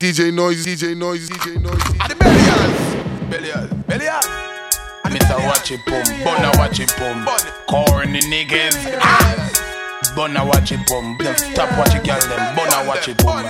DJ Noise, DJ Noise, DJ Noise. And the Bellions. Bellions. Bellions. Mr. Watch it pum, Bunna watch it pum, corny niggas. Bunna watch it pum, stop watch it girl them, Bunna watch it pum.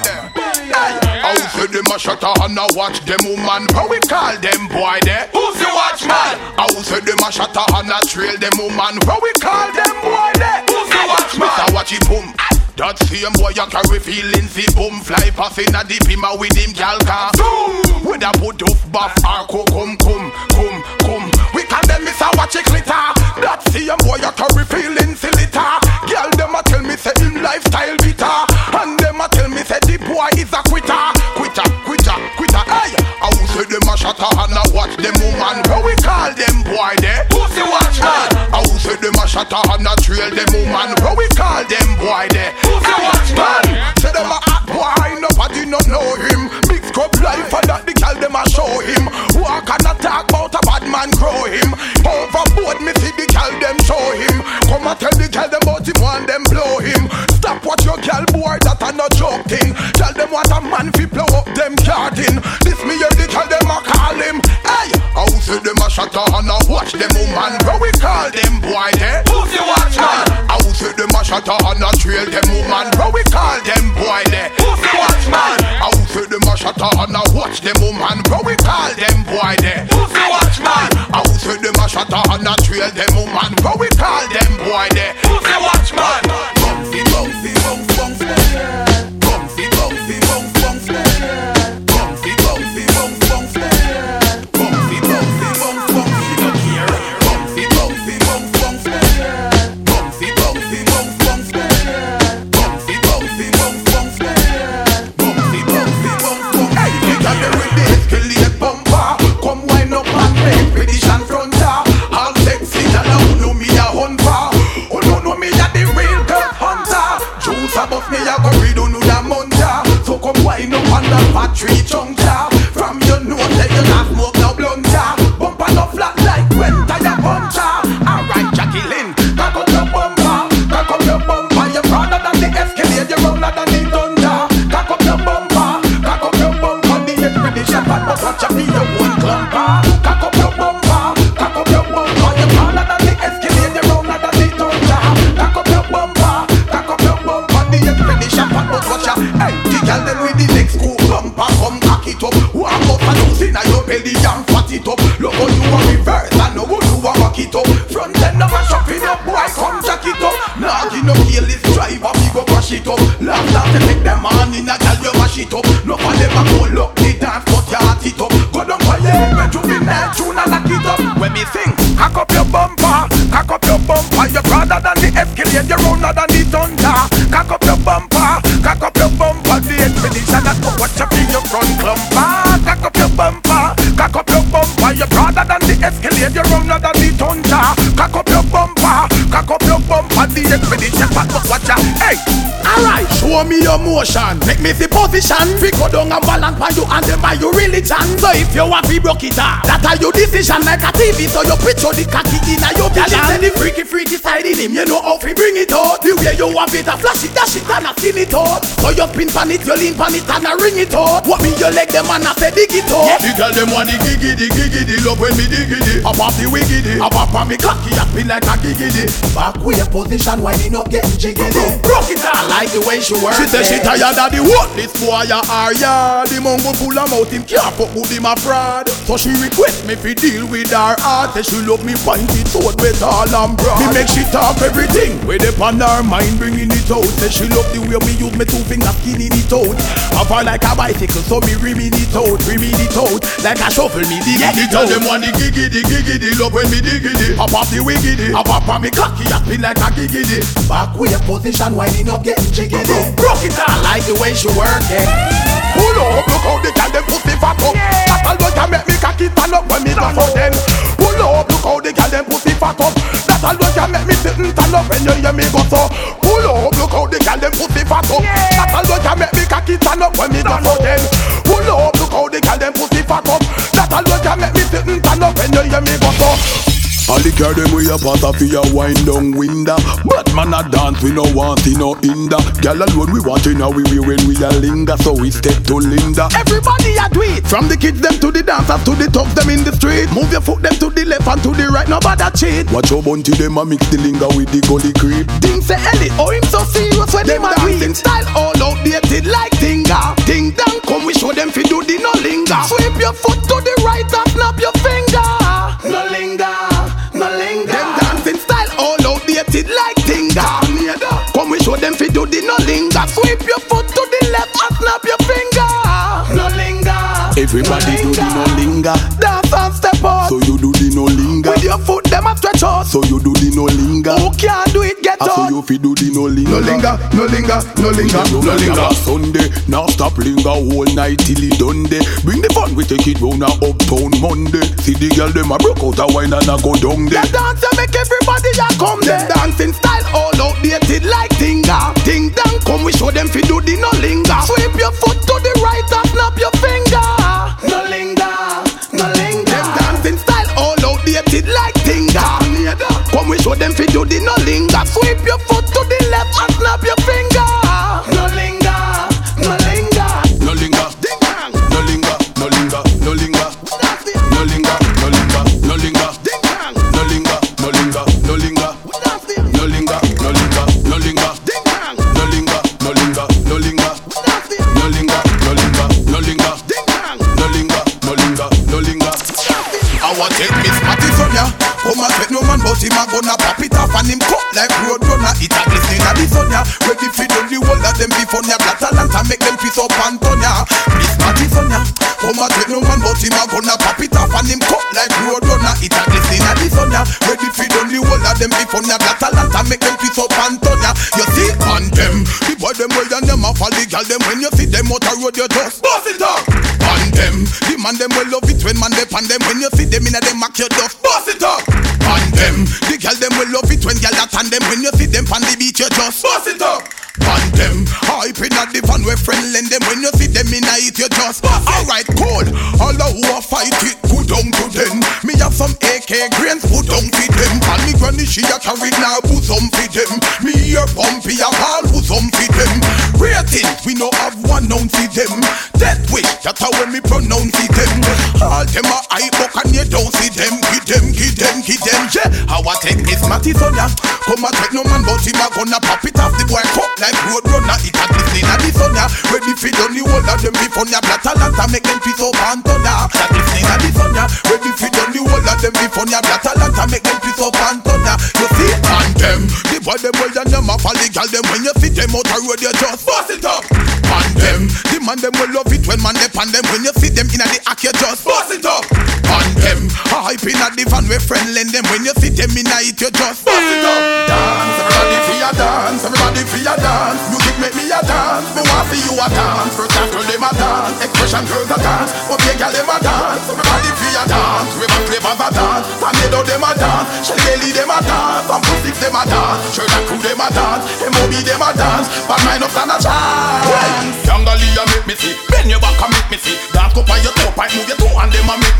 How say them a shut a and a watch them woman How we call them boy there? Who's the watchman? How say them a shut a and a trail them woman How we call them boy there? Who's the watchman? Mr. Watch it boom that same boy you carry feelings the boom fly pass in a deep him with him gal car. Zoom! With a put off buff or come come come come We call them Mr. Watch it glitter. That same boy you carry feelings the litter. Girl them a tell me say him lifestyle bitter. And them a tell me say the boy is a quitter. Quitter, quitter, quitter. Hey, I will say them a shatter and a watch them woman. How we call them boy there? Pussy watchman I them a and a trail them woman. How we call them boy there? Pussy watchman Say them a hot boy, nobody no know him. Mix up life and that the girl them a show him. Walk and a talk about a bad man grow him. Overboard me see the girl them show him. Come and tell the girl them about him want them blow him. Stop what your girl boy that a no joke thing Tell them what a man fi blow up them garden. This me hear the girl them a call him Say them a shatter and a watch them woman Where we call them boy eh? there? Who's the watchman? Ah, How say them a shatter and a trail them woman Where we call them boy eh? there? Who's the watchman? Ah, How say them a shatter and a watch them woman Where we call them boy eh? there? Who's the watchman? Ah, How say them a shatter and a trail them woman Where we call them boy there? The watchman? On the motion, make me see position. We go down and balance by you and then by your religion. So if you want to broke it out, that are your decision like a TV. So you picture the cocky in a your vision. Girl, the freaky freaky side in him, you know how to bring it out. The way you want it, a flash it, dash it, and a skin it out. So you pin pan it, you lean pan it, and a ring it out. What me you leg them and I say dig it out. The girl them want the giggity giggity, love when me diggity. Up off the wiggity, up off on me cocky, up me like a giggity. Back way position, winding up, getting jiggity. Broke it I like the way she work. She say she tired of the what this boy a are ya. The mongo full of mouth, him can't fuck with him a fraud. So she request me fi deal with her heart. Say she love me pointed sword with all and broad. Me make she talk everything with up on her mind, bringing it out. Say she love the way me use me two fingers skinning it out. Have her like a bicycle, so me rimming it out, rimming it out. Like a shovel, me digging it out. Them want the giggity, giggity, love when me diggity. Up off the wiggity, up up on me cocky, I spin like a giggity. Back way position, winding up, getting jiggity. Broke it out, like the way she work it. Pull up, look how the them pussy fat up. That alone can make me cocky stand up when me go for them. Pull up, look how the girl them pussy fat up. That alone can make me sit and stand up when you hear me go so. Pull up, look how the girl them pussy fat up. That alone can make me cocky stand up when me go for them. Pull up, look how the girl them pussy fat up. That alone can make me sit and stand up when you hear me go so. All the girl them we a pass off your wind down window. But man a dance we no want see no hinder. Girl alone we want you know we we when we a linger, so we step to Linda. Everybody a do it. From the kids them to the dancers to the thugs them in the street. Move your foot them to the left and to the right. Nobody cheat. Watch your bunty them a mix the linger with the gully creep. Things say Ellie, oh him so serious when them a dancing style all outdated like Tinga. Ding dong, come we show them fi do the no linger. Sweep your foot to the right and snap your finger. No linger, Come we show them fi do the no linger. Sweep your foot to the left and snap your finger. No linger. Everybody do the no linger. Dance and step up. So you do the no linger. Your foot them a stretch out. So you do the no linger. Who can do it? Get Ah, so you fi do the no linger. No linger, no linger, no linger, No no linger. Sunday, now stop linger whole night till it done day. Bring the fun, we take it round a uptown Monday. See the girl them a broke out a wine and a go down there. The dance a make everybody a come there. Dancing style all outdated like Tinga. Ding dong, come we show them fi do the no linger. Sweep your foot to the right and snap your finger. No linger, outdated like Tinga. Come we show them fi do the no linger. Sweep your foot to the left and snap your finger. Ready fi done the whole of them before ya. Black talent and make them piece up and turn ya. Miss Matty from ya. Come and take no man, but him a gonna pop it off and him cut like road runner. It a glistening at the sun ya. Ready fi done the whole of them before ya. Black talent and make them piece up and turn ya. You see on them, the boy them well and them a the girl them when you see them out a road you just bust it up. On them, the man them will love it when man they pan them when you see them in a them act you just bust it up. On them, the girl them will love it when girl that and them when you see them pan the beach you just bust it up. You just. Alright, cool. All the who fight it, go down to them. Me have some AK grains, put down for them. And me granny she a carry now, put some for them. Me ear pumpy a ball, put some for them. Ratings, we no have one ounce for them. That way, that's how when me pronounce it them. All them a hype book and you don't see them. Give them, give them, give them. Yeah, how I take this matty son ya. Come and take no man, but him a gonna pop it off the boy cut like road runner. It a glistening at the sun. Ready fi done the whole of them before ya. Black talent and make them piece up and. That glistening at the sun. Ready fi done the whole of them before ya. Black talent and make them piece up and them, the boy them well and them a fall the them when you see them out a road you just bust it up. On them, the man them will love it when man they pan them when you see them in a the act you just bust it up. On them, I hype in a the van where friend lend them when you see them in a it you just bust it up. Dance, everybody for your dance, everybody for your dance. Music make me a dance, me want for you a dance. First after them a dance, expression girls a dance, but big girl them a dance. Everybody for your dance, river flavors a dance, tornado them a dance, Shelly them a dance, a dance, Sherlock crew them a dance, MOB them a dance, but mine up stand a chance. Young Yangalia make me see, bend your back and make me see, dance up on your toe, pipe move your toe and them a make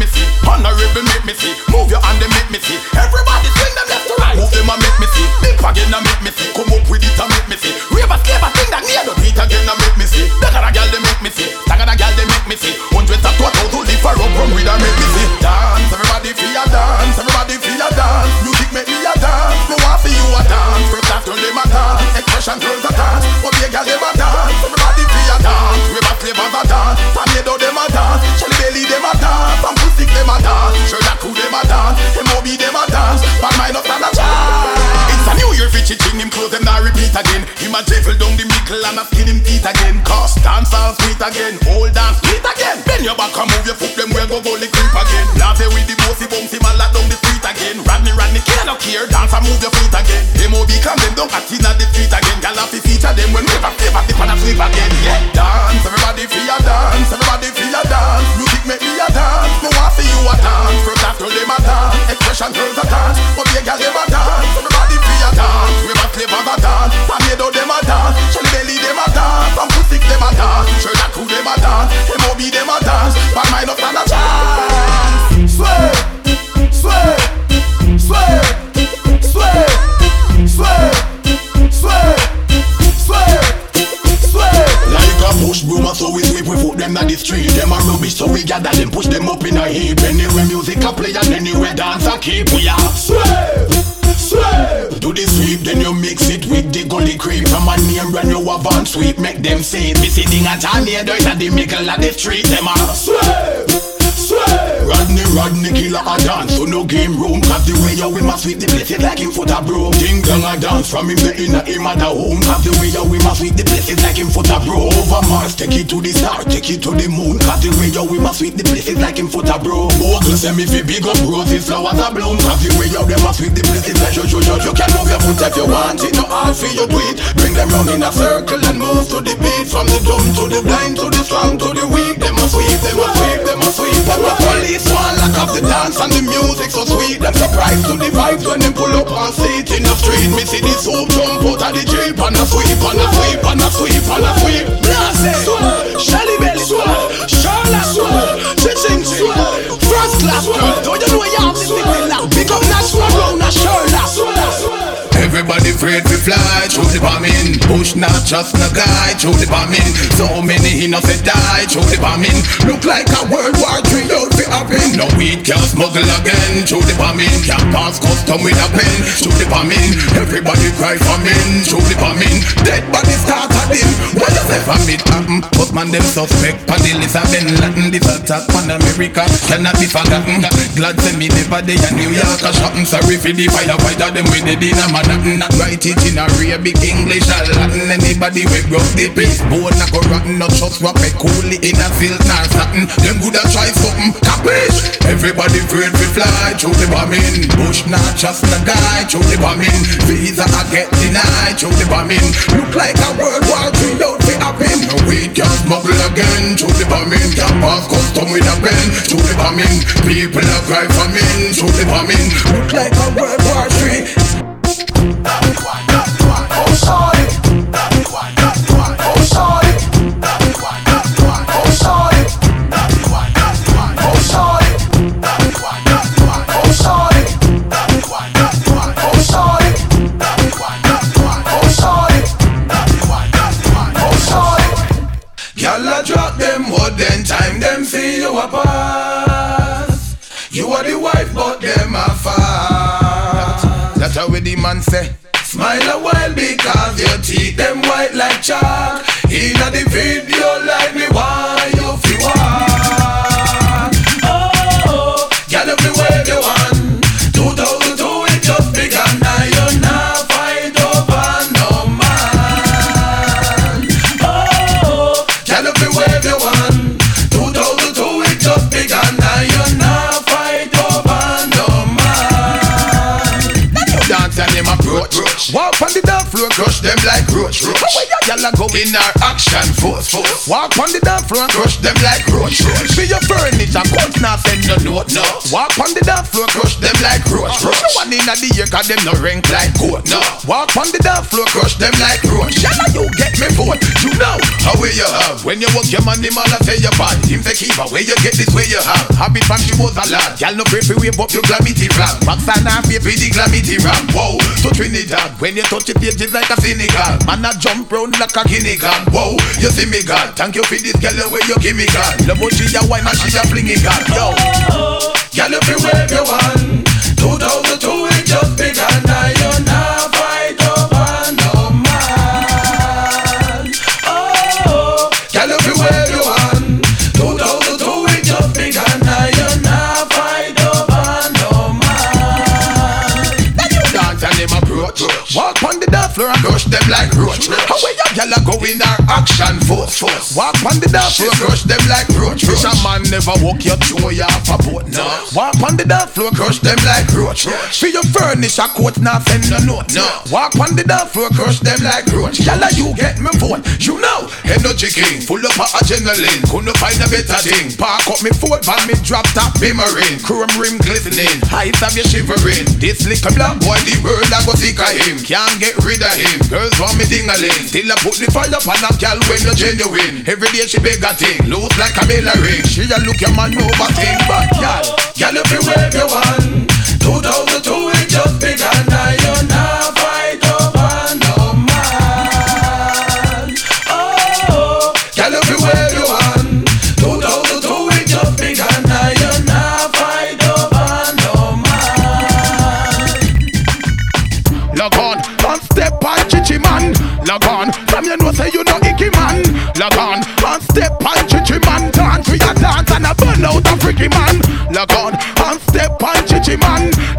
at a dirt at the middle of the street. Them a sweep. Rodney, Rodney, killer a dance. So no game room Cause the way you we must sweep the place It like him foot a broke Ding dong a dance From him the inner him at the home. Cause the way you we must sweep the place It like him foot a broke Over Mars Take it to the star Take it to the moon. Cause the way you we must sweep the place It like him foot a broke Bogle say me fi big up roses Flowers a bloom Cause the way you them must sweep the place It like you, you, you, you can move your foot if you want it. No hard for you do it them round in a circle And move to the beat. From the dumb to the blind To the strong to the weak. Them must sweep, them must sweep, them must sweep. Them must police one lock off the dance and the music so sweet. Them surprised to the vibes when them pull up and sit in the street Me see the soup jump out of the jeep. And a sweep, and a sweep, and a sweep, and a sweep. Blase, Shelly Belly, Charlotte, Chiching, First class Everybody afraid to fly through the bombing. Push not just no guy through the bombing. So many innocent die through the bombing. Look like a World War out fi happen. No weed can smuggle again through the bombing. Can't pass custom with a pen through the bombing. Everybody cry for men through the bombing. Dead body start at. What does ever meet happen? Postman them suspect. Paddy Lisa Bin Laden. This attack on America cannot be forgotten. Glad to me never day a New York a shopping. Sorry for the firefighter them with the dinner man. Not write it in a real big English or Latin. Anybody we broke the peace Bone not go rotten Not just wrap it coolly in a field nor satin Them coulda try something Capish. Everybody afraid to fly Through the bombing Bush not just a guy Through the bombing Visa I get denied Through the bombing Look like a World War III Don't be happen No we can smuggle again Through the bombing Can't pass custom with a pen Through the bombing People are cry for men Through the bombing Look like a World War III drop them wood, then time them see you a man say. Smile a while because your teeth them white like chalk. Inna the video like me them like roach. roach. How you gyal a go in our action force? force. Walk on the dance floor, crush them like roach. roach. Be your furniture, coach now send no note. No. Walk on the dance floor, crush them like roach. roach. No one inna the ear, cause them no rank like goat. No. Walk on the dance floor, crush them like roach. Gyal you get me vote. You know how way you have when you walk your man, the man a say you bad. Him say keep where you get this way you have. Habit from she was a lad. Gyal no pray for wave up your glamity ram. Box and baby the glamity ram. Whoa, so Trinidad. When you touch it, pages like a Senegal Man a jump round like a guinea gun Whoa, you see me God Thank you for this girl the way you give me God Love how she a wine and she a fling it God Yo. Oh, oh, oh. Girl if you wave your hand 2002 it just begun. Now crush them like roach. How way you gyal a go in our action force? Force Walk on the dance floor, crush them like roach. Fish a man never walk your throw you off a boat no. Walk on the dance floor, crush them like roach. For your furnish a coat, now send no note no. Walk on the dance floor, crush them like roach. Gyal a you get me vote, you know Energy king, full up of adrenaline. Couldn't find a better thing. Park up me foot, van me drop top bimmering Chrome rim glistening, height have you shivering. This little black boy, the world I go sick of him. Can't get rid of him, girls want me ding-a-ling Still I put the fire up on a gal when you genuine. Every day she beg a thing, look like a bell ring. She a look your man over thing, but gal Girl if you wave your hand 2002 it just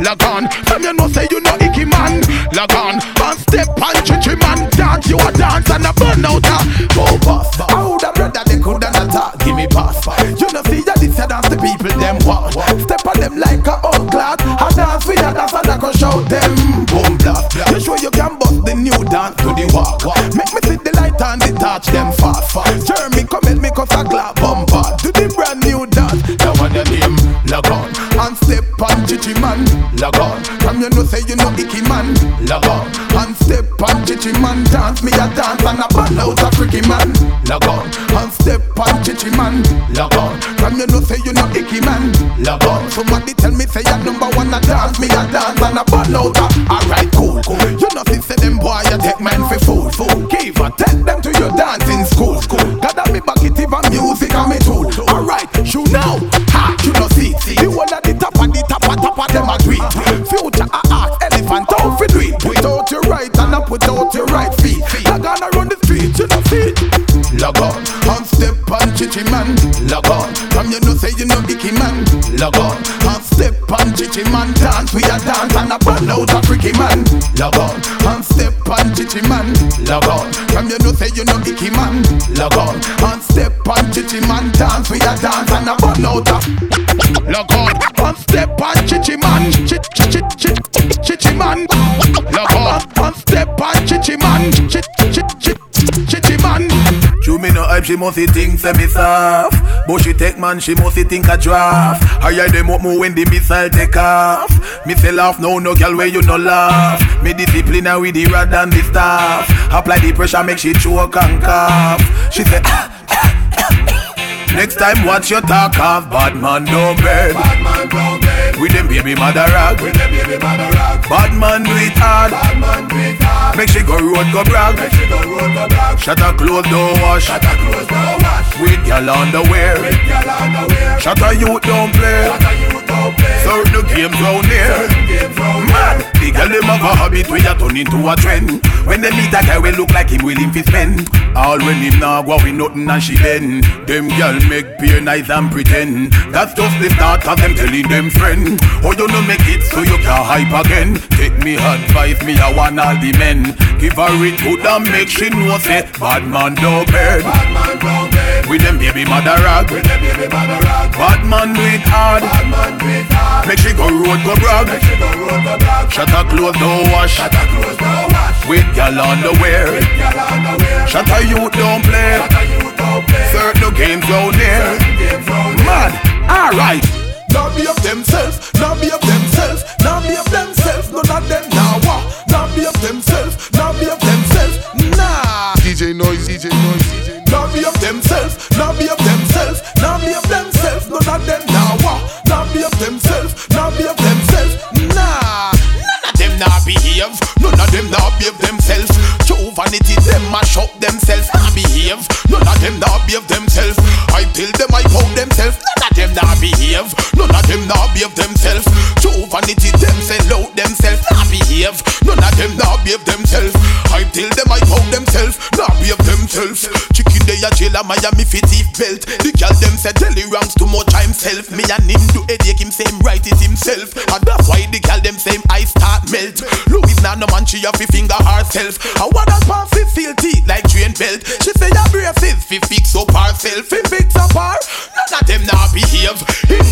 log on. From you know say you know icky man, log on. Man step and chichi man dance, you a dance and a burn out a go pass. I would have brother they coulda not give me pass. You know see ya this a dance the people them want. Step on them like a old glad, a dance with a dance and I go show them boom blast. You show you can bust the new dance to the walk. Make me see the light and the touch them fast. Jeremy come help me cause a glad bumper to the brand new dance. Now want your name log on step on chichi man log on. From you know say you know icky man log on and step on chichi man dance me a dance and a ball out a freaky man log on and step on chichi man log on. From you know say you know icky man log on. Somebody tell me say you number one a dance me a dance and a ball out a alright cool cool. You know say them boy you take man for fool fool. Give or take them to your dancing school school. Them a do. Future a art elephant don't fit do it. Put out your right and I put out your right feet. I gonna run the street, you know see. Log on, on step on chichi man. Log on, come you know say you know icky man. Log on, on step on chichi man. Dance we a dance and a burn out a freaky man. Log on, on step on chichi man. Log on, come you know say you know icky man. Log on, on step on chichi man. Dance we a dance and a burn out a. Log on, on step on chichi man. Chichi chichi chichi chichi man. Log on, on step on chichi man. Chichi. True me no hype, she must think say me soft But she take man, she must think a draft Higher them up more when the missile take off Me say laugh, no no girl where you no laugh Me discipline her with the rod and the staff Apply the pressure, make she choke and cough She say Next time watch your talk off Bad man no bed Bad man don't. With them baby mother rag With them baby mother rock. Bad man do it hard Bad man do it hard. Make she go road go brag Make she go road go black. Shut her clothes don't wash Shut her clothes don't wash. With girl underwear With girl underwear. Shut her youth don't play Shut her you don't play. Certain the games round here Certain games round Man, the girl them have a habit where you turn into a trend When they meet a guy we look like him willing to spend All when him nah go with nothing and she bend Them girl make peer nice and pretend That's just the start of them telling them friend Oh you no make it so you can hype again Take me advice, me a one all the men Give her it good and make she know say Bad man no bed Bad man don't bed. With them baby mother rag With them baby mother rock. Bad man do it hard Bad man do it hard. Make she go road go brag Make she go road go black. Shut her clothes don't wash Shut her clothes don't wash. With girl underwear With girl underwear. Shut her youth don't play Shut her you don't play. Certain games down there Certain games round here. Mad, alright Now be up themselves, now be up themselves, now be up themselves, none of them now what? Now be up themselves, now be up themselves, nah. DJ Noise, DJ Noise, DJ Now be up themselves, now be up themselves, now be up themselves, none of them now what? Now be up themselves, now be up themselves, nah. None of them now behave, none of them now behave themselves. True vanity, them mash up themselves, now behave. None of them now behave themselves. I tell them I pound themselves, none of them now behave. Them now behave themselves. True vanity, them sell out themselves, now behave. None of them now behave themselves. I tell them I pound themselves, now behave themselves. Chicken they a jail a Miami fit thief belt. The girl them say Telly ranks too much himself. Me and him do headache him same right it himself. And that's why the girl them same I start melt. Louis now no man she have fi finger herself. What that pan fi feel teeth like train belt. She say your braces fi fix up herself. Fi fix up her. None of them now behave.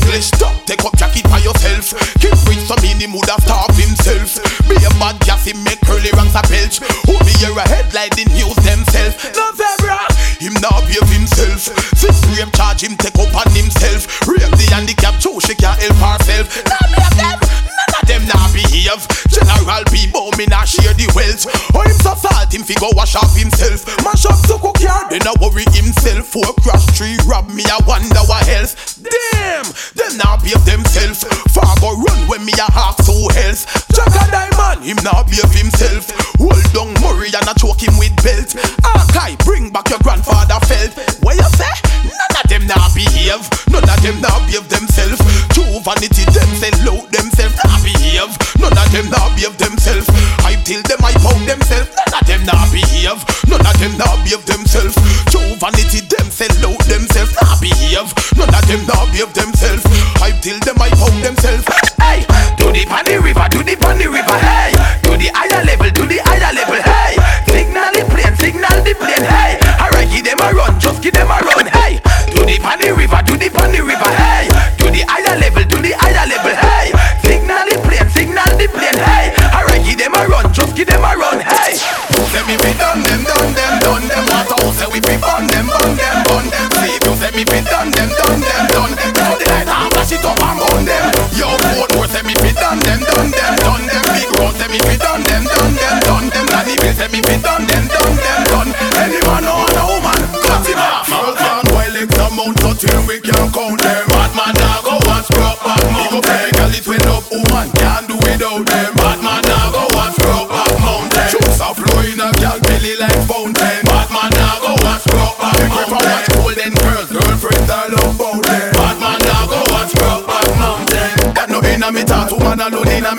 Talk take up jacket by yourself. Keep rich some in the mood starve himself. Be a bad him make curly ranks a belch. Who be your head like the news themselves. No zebra. Him now behave himself. Six rape charge him take up on himself. Rape the handicap too she can't help herself. Now me of them. None of them now behave. General people me not share the wealth. Oh him so salt him fi go wash off himself. Mash up to cook yard then I worry himself. For crash tree rob me I wonder what else. Damn, them now behave themselves. Far go run when me a half so else. Jack a diamond him now behave himself. Hold down Murray and I choke him with belt. Archive bring back your grandfather felt. What you say? None of them now behave. None of them now behave themselves. True vanity them sell out themselves now behave. None of them now behave themselves. I tell them I pound themselves. None of them now behave. None of them now behave themselves. True vanity them sell out themselves now behave. None of them now behave themselves. I till them I pound themselves. Hey, to the pan river, to the pan river. Hey, to the higher level, to the higher level. Hey, signal the plane, signal the plane. Hey, alright, give them a run, just give them a run. Hey, to the pan river, to the pan river. Hey, to the higher level, to the higher level. Hey, signal the plane, signal the plane. Hey, alright, give them a run, just give them a run. Hey, say me be done them, done them, done them. What I say we be bun them, bun them, bun them. See you say me be done them, it up and burn them. Yo, boat more say me be done them, done them, done them. Big road say me be done them, done them, done them. Nanny bill say me be done them, done them, done. Any man or a woman, cut him off. Girls and wild legs amount so till we can't count them. Batman now go and scrub back mountain. Girl it when up woman can't do without them.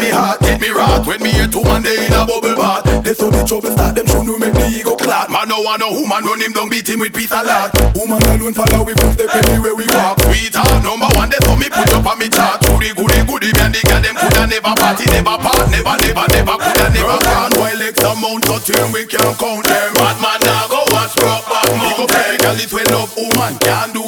Me heart. Get me rot when me hear two man they in a bubble bath. They saw the trouble start, them should make the ego clot. Man no want no woman run him down, beat him with piece of lot. Woman alone follow we from step anywhere we walk. Sweetheart number one, they saw me put up on me chart. Goody goody goody, man the girl them coulda never party, never part, never never never coulda never gone. While X amount of turn we can't count them. Batman now go and scrub back mountain. Girl it well up, woman can't do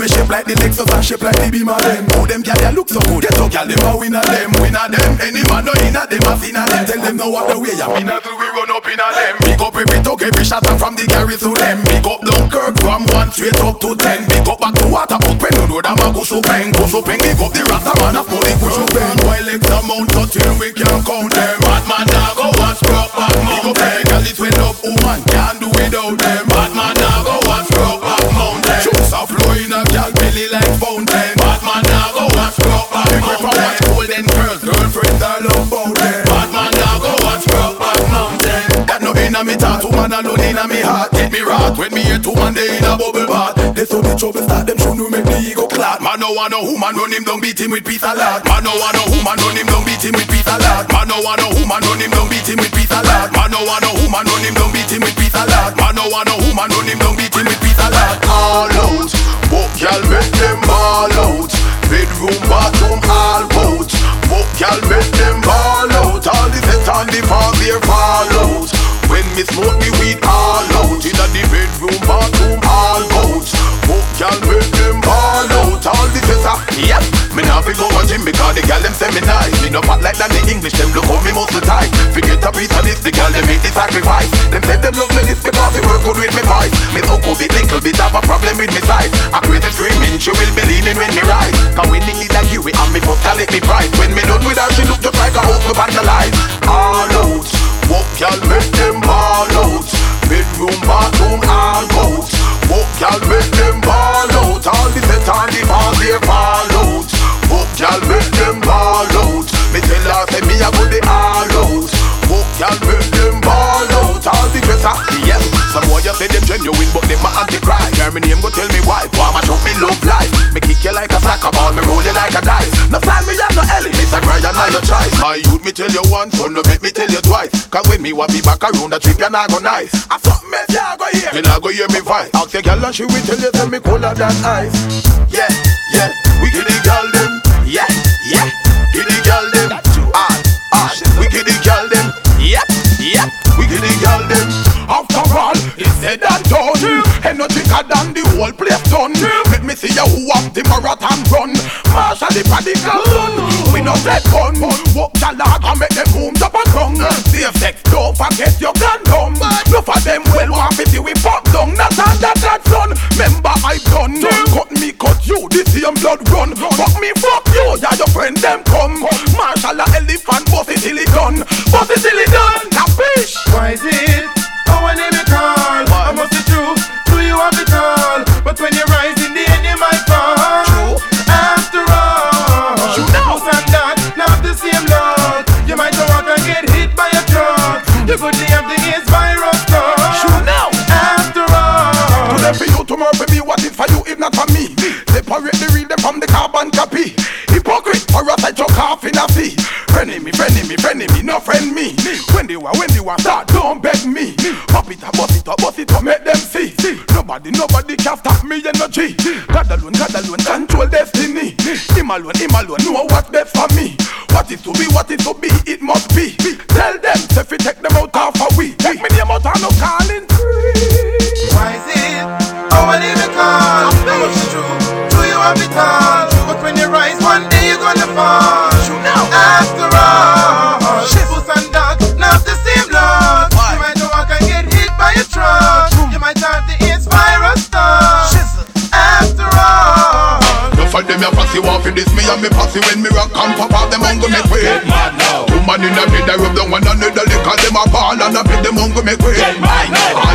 The we shape like the Lexus and shape like the Beamer them. Oh them girl they look so good. Get up girl them a winner them, winner them. Any man no inna them a sinner them. Tell them what the way ya inna till we run up inna them. Pick up every talk, every shot from the Gary to them. Pick up Dunkirk from one straight up to ten. Pick up back to Waterford when you know them a go so bang, go so bang. Pick up the Rasta man a pull it push up bang. While X amount of turn we can't count them. Batman now go scrub back mountain. Girl it went up, woman oh can't inna me thought, woman alone inna me heart. Get me rot when me two man they in a bubble bath. They saw the trouble start, them should know make the ego clot. Man no want no woman run him down, beat him with of lot. Man no want no woman run him down, beat him with of lot. Man no want no woman run him down, beat him with of lot. Man no want no woman run him down, beat him with of lot. Man no want no woman run him down, beat him with of lot. all out. Book y'all make them all out. Bedroom, bathroom, all out. Book y'all make them all out. All the set on the farm, they fall out. Me smoke the weed all out. Inna the bedroom, bathroom, all out. Book y'all make them all out. All the on, yep. Me nah fi go a gym because the gal them say me nice. Me no fat like that the English, them look how me muscle tight. Forget a piece of this, the gal them make the sacrifice. Them say them love me this because it work good with me voice. Me so cool, bit little bit have a problem with me size. I create them screaming, she will be leaning when me rise. Cause when the like you, and me first call it me price. When me done with her, she look just like a hope me vandalize. Hear me name go tell me why. Why my show me love life? Me kick you like a soccer ball, me roll you like a dice. No sign me have no Ellie, Miss a Brian, now your choice. My youth me tell you once, so no make me tell you twice. Cause when me want be back around the trip, you not go nice. I thought me you go hear, you not go hear me voice. Ask your girl and she will tell you, tell me colder than ice. Yeah, Energetic than the whole place done. Let me see you who have the marathon run. Marshall the prodigal son. We no take gun. Walk the log and make them boom up and down. Safe sex, don't forget your down. No for them well want to see we fuck down. Not on that that son. Remember I done. Cut me, cut you. The same blood run. Fuck me, fuck you. Yeah, your friend them come. From the carbon copy. Hypocrite, or else I choke off in a fee. Me, friend me, no friend me. When they were, when they were start, don't beg me. Pop it up, bust it up, bust it up, make them see. Nobody, nobody can stop me energy. God alone, God alone, control destiny. Him alone, him alone, know what's best for me. What is to be, what is to be, it must be. Tell them, if we take them out half a week. Take me name out and no calling. Why is it? I leave it call. Know it's true. Do you have it one day you're gonna fall. After all, bulls and dogs, not the same lot. You might walk and get hit by a truck. You might have to inspire a star. After all. No for them ya fussy want for this me and me fussy when me rock and pop out them hungry make way. Get mad now. Two man in a bed I rub down one another liquor them a ball and a bed them hungry make way.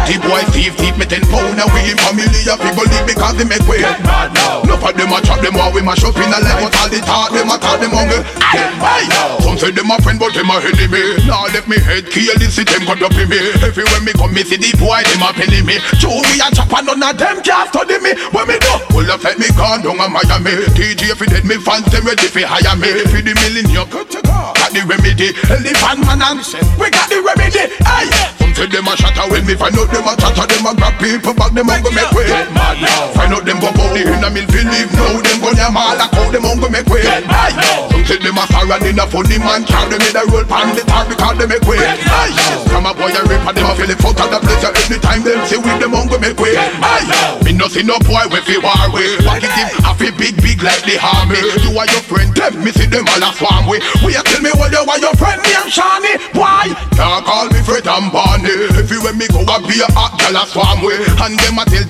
Get mad now. All the boys thief thief me ten pound away. Family a people leave because they make way. Get mad now. No for them a chop them while we mash up in a leg But all the talk them a talk them hungry Get mad now. Some say them a friend but them a enemy Now let me head kill this see them cut up in me Everywhere me come me see the boy them a penny me Show me a chop and none of them can study me When me do Full of let me gone down a Miami DJ if you dead me fans them ready fi hire me For the millennium good to go Got the remedy Elephant man and we got the remedy Hey Some say them a shatter when me find out them a chatter Them a grab people back them a go make way Get mad now. Find out them go body in a mill believe now them gun ya mall a cow them hungry make way. Aye. Some say them a sorrow in a funny man carry them in a roll pan the tar because they make way. Aye. From a boy a rip and them a feel it out of the place anytime them see with them hungry make way. Aye. Me no see no boy we fi war way. Pocket him a fi big big like the army. You are your friend them me see them all a swarm way. We a tell me what you are your friend me and Shani. Why? Can't call me Fred and Barney. Everywhere me go a be a hot gal a swarm way. And them a tell.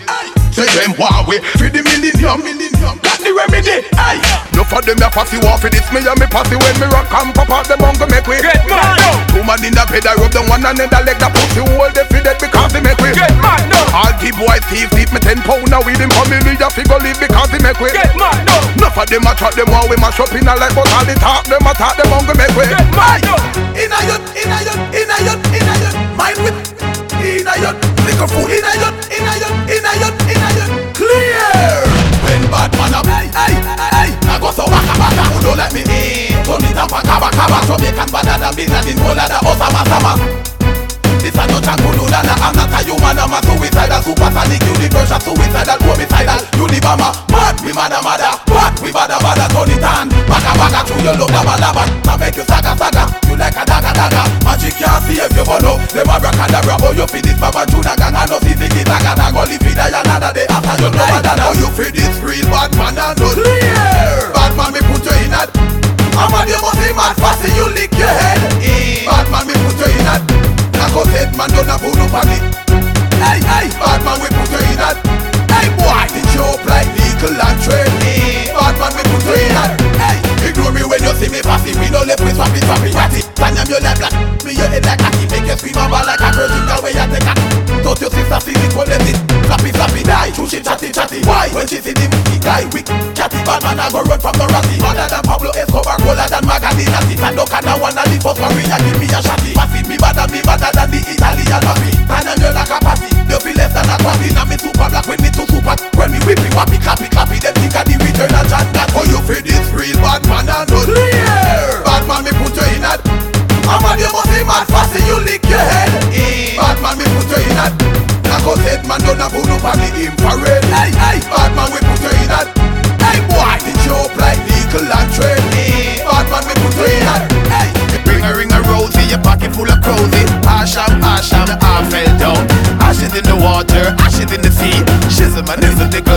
Say them Huawei for the millennium, millennium. Got the remedy, aye. No for them ya fussy war for this me and me pussy when me rock and pop out them hunger make we get mad. No. Two man in the bed I rub them one another leg the pussy hold they feed it because they make we get mad. No. All the boys thief thief me ten pound now with him family ya figure live because they make we get mad. No. No for them a trap them while we mash up in a like but all the talk them a talk them hunger make we get mad. No. Inna your, inna your, inna your, inna your mind with inna your liquor food inna your, inna your, inna your, inna your clear. When bad man up, hey, hey, hey, I go so baka baka, who don't let me in? Turn it up a kaba kaba, Jamaican better than Bin Laden, Bola da Osama Sama. This a no chango no lana I'm not a human, I'm a suicidal. Supersonic, universal, suicidal, homicidal. Unibama, mad, we mada mada Mad, we bada bada, turn it on. Baka baka, through your love, lava lava Now make you saga saga, you like a daga daga. Magic no Them oh, a bracadabra, but you feed this Baba Juna gang And no see the kid, daga daga Only feed a another day When she see the movie guy Wick chatty bad man I go run from the ratty Harder than Pablo Escobar Cooler than Magadina Stand up and I wanna live for Maria Give me a shotty. Passive me better me better than the Italian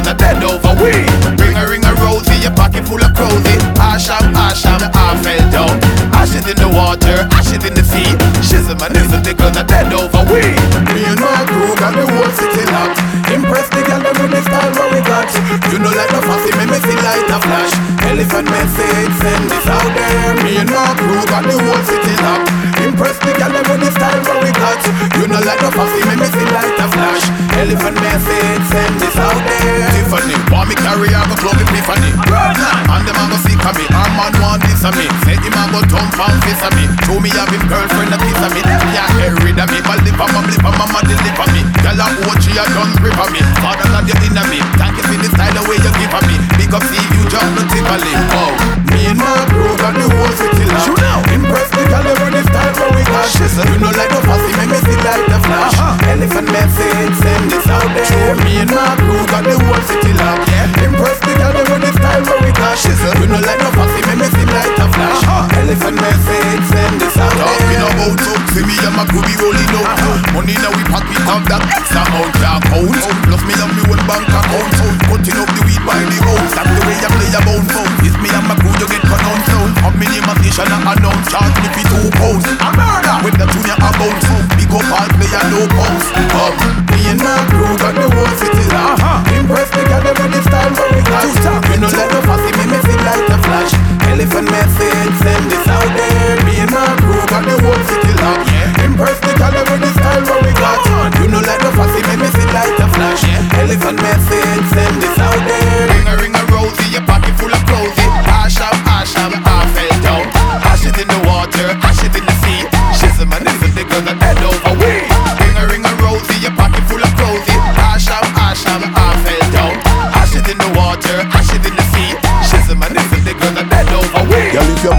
nizzle, they gonna dead Want me carry, I go flow me funny? And them I go seek for me. Arm man one kiss of me. Say him a go thump and fist of me. Show me have him girlfriend a kiss of me. Can't get rid of me. But lip on my lip on my mama lip on me. Girl a watch she a done grip on me. Father not the inner me. Thank you for the style the way you give on me. Big up see you just no tip a lip. Oh, me and my crew got the whole city locked. You know, impress the girl over the style where we got. She said you know like no fussy, make me see like the flash. Uh-huh. Elephant message, send this out there. Show me and my crew got the whole city locked. Yeah, impress the girl over the style where we got. She said you know like no fussy, make me see like the flash. Uh-huh. Elephant message, send this out. Talking about up, see me and my crew be rolling up. Uh-huh. Money now we pack, we have that X amount to account. Plus me love me one bank account. Cutting up the weed by the house. That's the way I play a bone phone. It's me and my crew, you get pronounced out. Up me name a station and announce. Charge me for two pounds. A murder with the junior account. Big up all player, no pounds. Come, me and my crew got the whole city locked. Uh-huh. Impress the girl with the style where we got. You know let no fussy me, me feel like a flash. Elephant message, send this out there. Me and my crew got the whole city locked. Yeah. Impress the girl with the style where we got. You know let no fussy me, me feel like a flash. Yeah. Elephant message, send this out there. Ring a ring a rosy, your pocket full of clothes. Ash up, ash up, I fell down. Ashes in the water, ashes in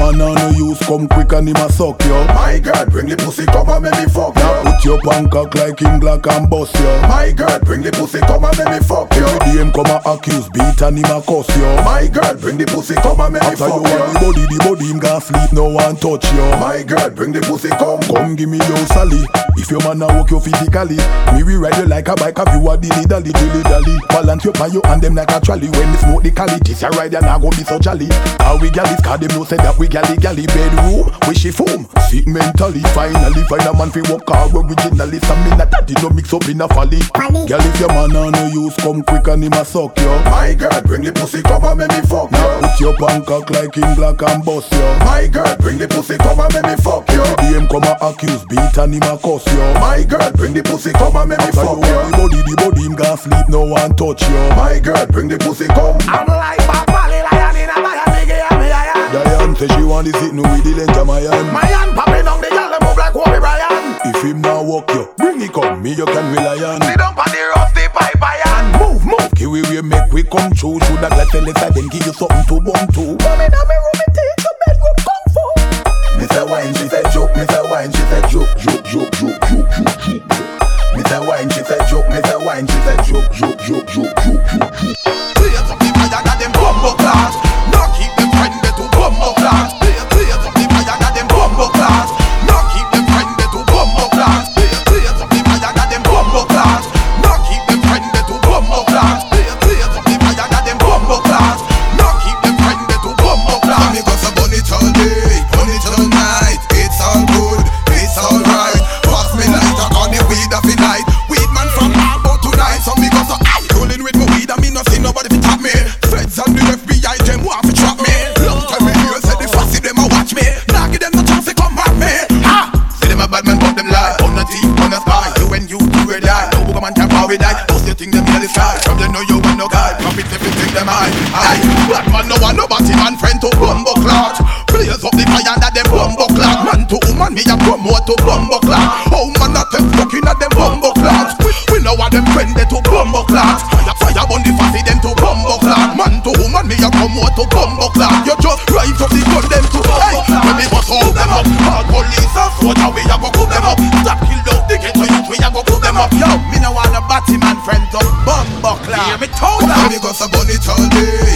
Girl, if your man on no use, come quick and him a suck you. My girl, bring the pussy, come and make me fuck you. Put your pancake like him black and bust you. My girl, bring the pussy, come and make me fuck you. Every DM come a accuse, beat and him a cuss you. My girl, bring the pussy, come and make me fuck you. After you want the body, the body him gon' sleep, no one touch you. My girl, bring the pussy, come, come give me your sally. If your man a work you physically, me we ride you like a bike, have you a dilly dally, dilly dally. Balance your pan, you and them like a trolley. When me smoke the cali, this your ride, you not gonna be so jolly. How we gal is, cause them know say that we galley galley bedroom, we she foam. Sick mentally, finally find a man fi walk hard originally. Some me not daddy no mix up in a folly. Girl, if your man on no use, come quick and him a suck you. My girl, bring the pussy, come and make me fuck you. Put your pancake like him black and bust you. My girl, bring the pussy, come and make me fuck you. DM come a accuse, beat and him a cuss you. My girl, bring the pussy, come and make me fuck you. The body, the body, him gon' sleep, no one touch you. My girl, bring the pussy, come. I'm like Papali say she want to sit no with the length of my hand. My hand popping on the girl, move like Kobe Bryant. If him now walk you, bring it come, me you can rely on. Sit down on the rough, the pipe iron. Move, move, Kiwi we make we come true. Should that let the then give you something to bump to. Come in me room and teach your bedroom kung fu. Me say wine, she said joke, me say wine, she said joke, joke, joke, joke, joke, joke, joke. Me say wine, she said joke, me say wine, she said joke, joke, joke, joke, joke, joke. Blaze up the fire that them bumbo class. Them high. Aye. Bad man no want nobody man friend to bumbo clot. Blaze up the fire that them bumbo clot. Man to woman me a promote to bumbo clot. Oh man not them fucking at them bumbo clot. We, we know what them friend they to bumbo clot. Go so burn it all day,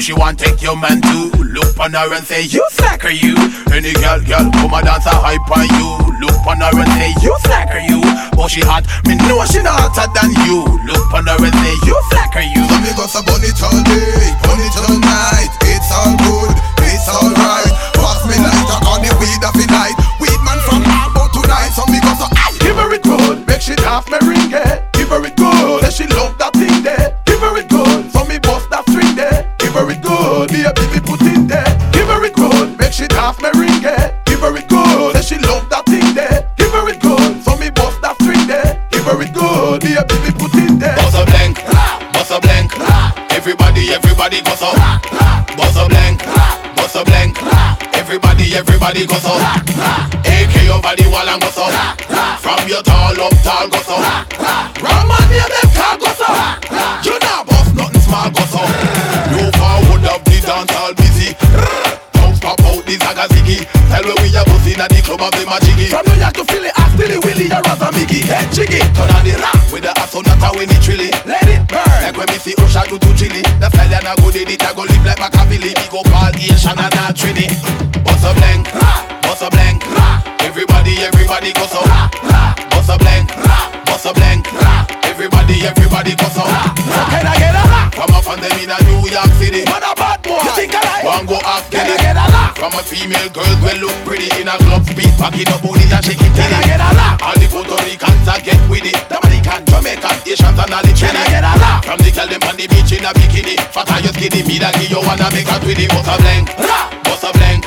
she want take your man too. Look on her and say, you slacker you. Any girl, girl, come a dance a hype on you. Look on her and say, you slacker you. but she hot. Me know she not hotter than you. Look on her and say, you flacker you. So me go so burn it all day, burn it all night. It's all good, it's alright. Pass me lighter on the weed of the night. Weed man from Arbo tonight. So me go so give her it good, make she half me ring it. Give her it good, say she love Everybody go so. AK over the wall and go so. From your tall up, tall go so. Ram man, near them car go so. You not bust nothing small go so. You forward up the dance all busy. Don't stop out the zaga ziggy. Tell me we a buzzing at the club of the majiggy. From New York to Philly, I still it Willie, a Raza Mickey, head jiggy. Turn on the rap with the asonata when it trilly. Let it burn. Like when me see Usher do to chili The stallion a go did it, I go live like Machiavelli Me go Paul Asian and a Trini Bust a blank, bust a blank Everybody, go so Bust a blank, bust a blank. Everybody, everybody go so Can I get a? Come up and them in a New York City. Man a bad boy. You think I like? One go off, Can get I it get a laugh? From a female girl, well look pretty In a club speed, packing up booty and shake it Can I get a laugh? All the Puerto Ricans a get with it. Dominican, Jamaican, Asians and all the Can I get a laugh? from the girl them on the beach in a bikini. Fat and you skinny, me that give you wanna make a twinny. Bust a blank, bust a blank.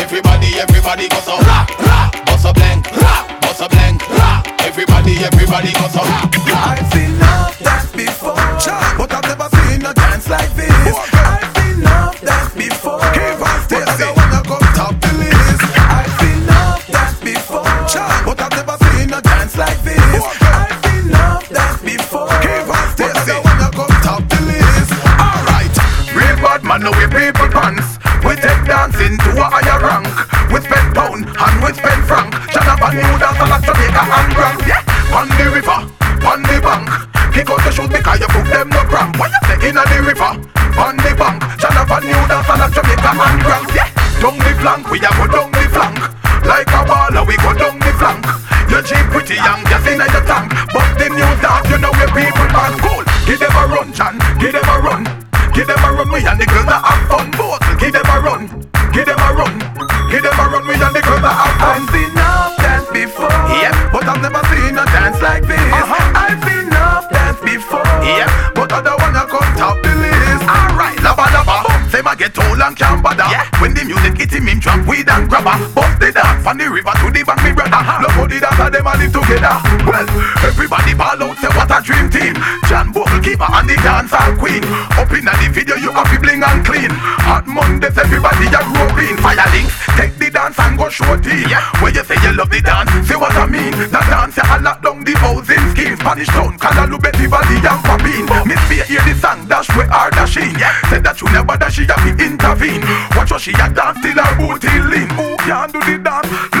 Everybody, everybody go so Bust Everybody, go so I've on the river, on the bank. Kick out the shoes because you put them no cramp. When you say in the river, on the bank. Jonathan New dance and Jamaica and Grand. Yeah, down the flank, we a go down the flank. Like a baller, we go down the flank. Your jeep pretty young, just in your tank. But the new dance, you know where people man cool. Give them a run, John. Give them a run. Give them a run, we and the girls that have fun. Bother. Yeah. When the music hit him, him drop weed and grabber. Bust the dance from the river to the bank, me brother. Look how the dancer them a live together. Well, everybody ball out, say what a dream team. John Bogle keeper and the dancer queen. Up in the video, you have to bling and clean. Hot Mondays, everybody a groping. Fire links, take the dance and go show team. Yeah. Where you say you love the dance, housing scheme. Spanish town, Kalalu, Betty Valley and Papine. Miss Fear hear the song, dash where are dashing. Said that you never dash, she have to intervene. Watch what she a dance till her booty lean. Who can do the dance?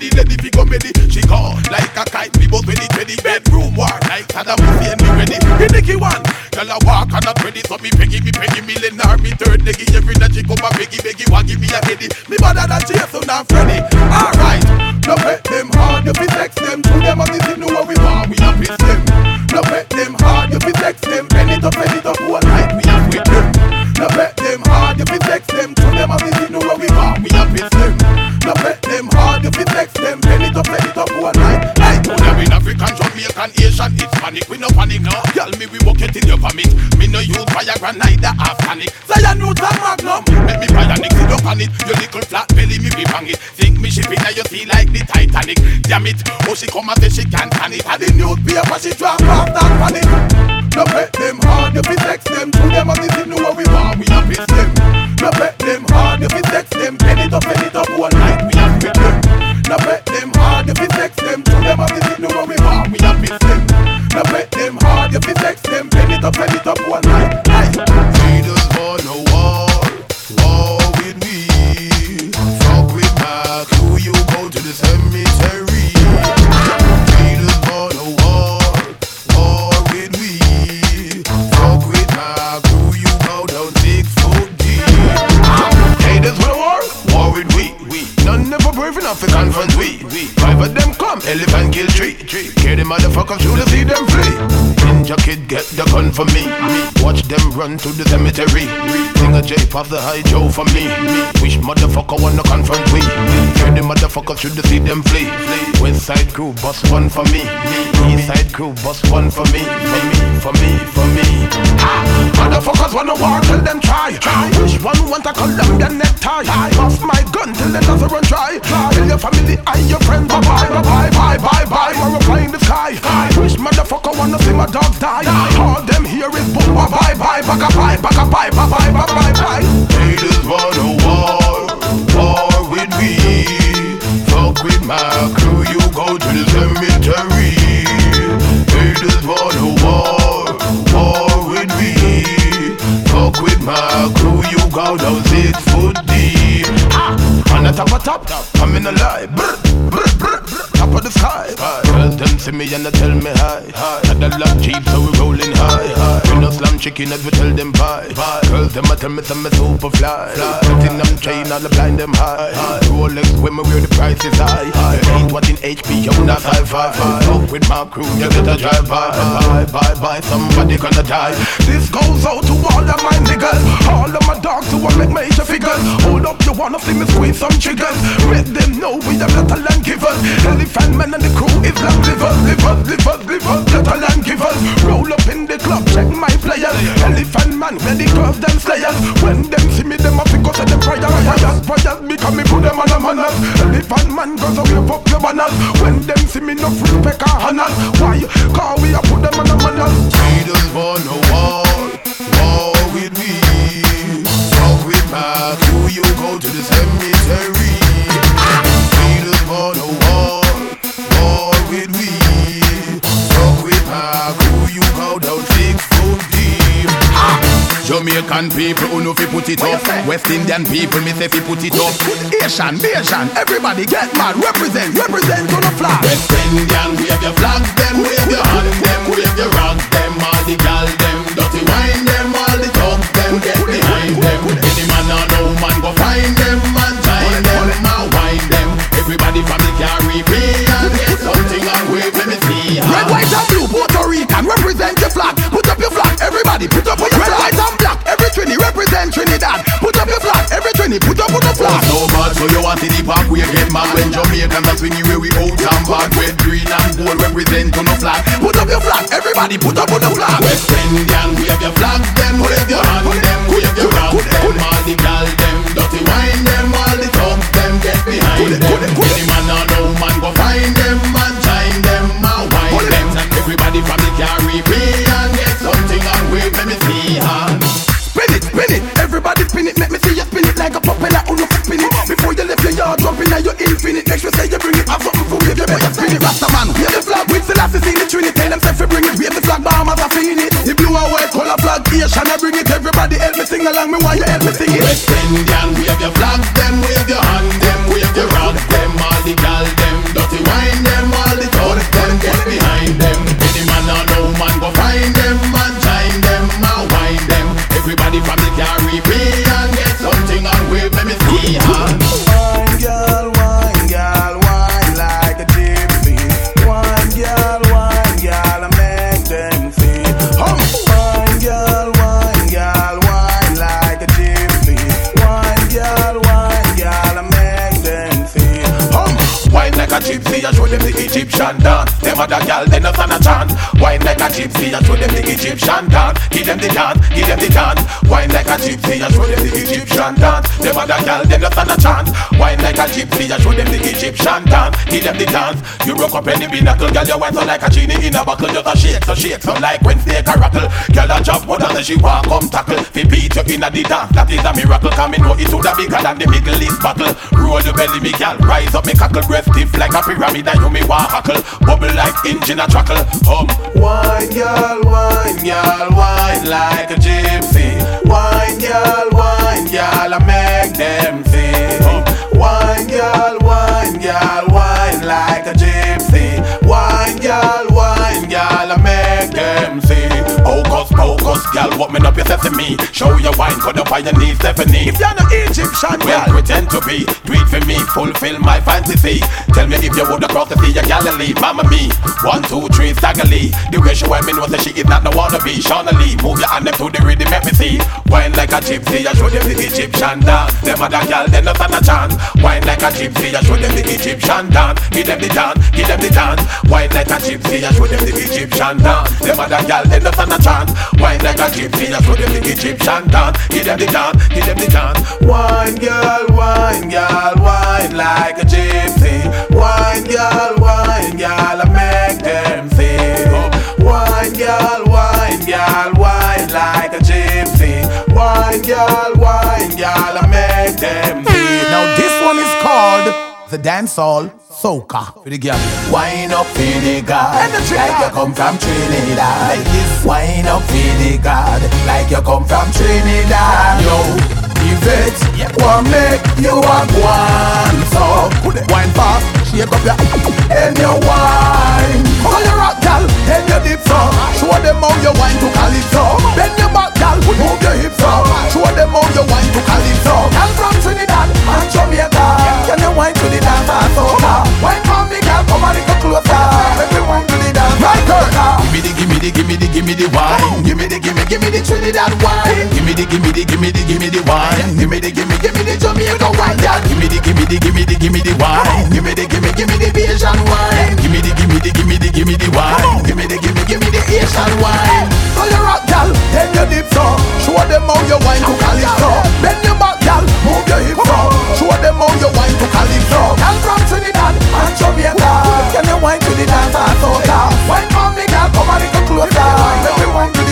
The lady fi go meddy. She call like a kite, me both ready ready. Bedroom war like Saddam Hussein, me ready. The Nicky one, girl I walk and not ready, so me peggy me peggy me lenar me third leggy. Every night she come a beggy beggy, want give me a heady. Me better than so now Freddy. Alright, no pet them Magnum. Make me bionic, sit up on it. Your little flat belly, me be bang it. Think me shipping, now you see like the Titanic. Damn it, oh she come and say she can't stand it. And the newspaper she drop off that panic. No pet them hard, you fi sex them. To them and this know run to the cemetery. Sing a J pop the high Joe for me. Wish motherfucker wanna confront me? Fear the motherfuckers should see them flee. West side crew bust one for me. East side crew bust one for me. For me, for me, for me. Ha! Motherfuckers wanna war till them try. Wish one want a Colombian necktie. Bust my gun till it doesn't run dry. Tell your family and your friends bye bye bye bye bye bye. We're flying in the sky. Wish motherfucker wanna see my dog die. All bye bye back a bye back a bye bye bye bye bye. Haters wanna war, war with me. Fuck with my crew, you go to the cemetery. Haters wanna war, war with me. Fuck with my crew, you go down six foot deep. Ah, On the top of top, I'm in the light. Brr, brr, brr, brr, top of the sky. Girls them see me and they tell me hi. Had a lot cheap, so we rolling high. Chicken as we tell them bye. Girls them a tell me some me super fly. Them chain, all the blind them high. Rolex women where the price is high. Ain't what in HBO, not high five. Fuck with my crew, you a drive by. Bye, bye, bye, somebody gonna die. This goes out to all of my niggas, all of my dogs who want make major figures. Hold up, you wanna see me squeeze some triggers? Let them know we are not a land givers. Elephant man and the crew is like livers, livers, livers, livers, not a land givers. Roll up in the club, check my players. Elephant man, where the girls them slayers. When them see me, them a pick us at them fire, fire, fire. Because me put them on a manners. Elephant man goes so whip up your banners. When them see me, no respect or honors. Why? Cause we a put them on a manners. Haters wanna war, war with me. Fuck with my crew, you go to the cemetery. Jamaican people who know fi put it up. West Indian people me say fi put it up. Put Asian, Asian, everybody get mad. Represent, represent on the flag. West Indian, wave your flag, them wave your hand, them wave your rock, them all the gal, them dirty wine, them all the thugs, them get behind them. Any man or no man go find them and join them, and wine them. Everybody from the Caribbean get something and wave, let me see. Red, white and blue, mad when Jamaicans are swinging where we out and back. Red, green and gold represent on the flag. Put up your flag, everybody. Put up, put up flag. West Indian, wave your flag, them wave your hand, West Indian, wave your gypsy, I show them the Egyptian dance. Give them the dance, give them the dance. Wine like a gypsy, I show them the Egyptian dance. Them other gal, they not stand a chance. Wine like a gypsy, I show them the Egyptian dance. Give them the dance. You broke up any pinnacle, girl, you wine so like a genie in a buckle. Just a shake, so shake, so like when snake. Girl a jump more than she walk, come tackle. Fi beat you in a the dance, that is a miracle. Come in, know it woulda bigger than the Middle East battle. Roll your belly, me gal, rise up, me cockle, breast stiff like a pyramid, and you me walk hackle. Bubble like engine a truckle. Hum. Wine girl, wine girl, wine like a gypsy. Wine girl, wine girl, I make them see. Wine girl, wine girl, wine like a gypsy. Wine girl, wine girl, I make them see. Focus, oh, gal, what me up yourself, to me. Show your wine, put up on your knees, Stephanie. If you're no Egyptian Well, girl, pretend to be, do it for me, fulfill my fantasy. Tell me if you would across the sea of Galilee, Mama me. One, two, three, staggerly. The way she wear me know that she is not the wannabe. Shauna Lee, move your hand them to the rhythm, let me see. Wine like a gypsy, I show them the Egyptian dance. Them other girl, they not stand a chance. Wine like a gypsy, I show them the Egyptian dance. Give them the dance, give them the dance. Wine like a gypsy, I show them the Egyptian dance. Them other girl, they not stand a chance. Wine like a gypsy, I show them the Egyptian dance. Give them the dance, give them the dance. Wine girl, wine girl, wine like a gypsy. Wine girl, wine girl, I make them feel. Wine girl, wine girl, wine like a gypsy. Wine girl, wine girl, I make them feel. now this one is called the dancehall soca. For the girl. Wine up for the God. Like you come from Trinidad. Wine up for the God. Like you come from Trinidad. Yo, Yvette Wanna make you a one? So, Wine fast, shake up your and you wine. Call your rock, gal, then your dip so. Show them how you wine to calypso Bend your back, gal, move your hips so. Show them how you wine to calypso Gal from Trinidad and Jamaica. Can you wine to the dance soca? Wine for me, gal, come a little closer wine to the dance Right, girl Give me the, give me the, give me the, give me the wine Give me the, give me, give me the Trinidad wine Give me the, give me the, give me the, give me the wine Give me the, give me, give me the Jamaica wine yeah. Give me the, give me the, give me the, give me the wine Give me the, give me, give me the Asian wine Give me the, give me the, give me the, give me the wine Give me the, give me, give me the Asian wine Call your rock, gal, then your dip so Show them how you wine to calypso Bend your back, gal, move your hips so Show them how you wine to calypso. Gal from Trinidad and Jamaica. Can you wine to the dance and soca? Wine for me, gal, come a little closer. Make me wine to the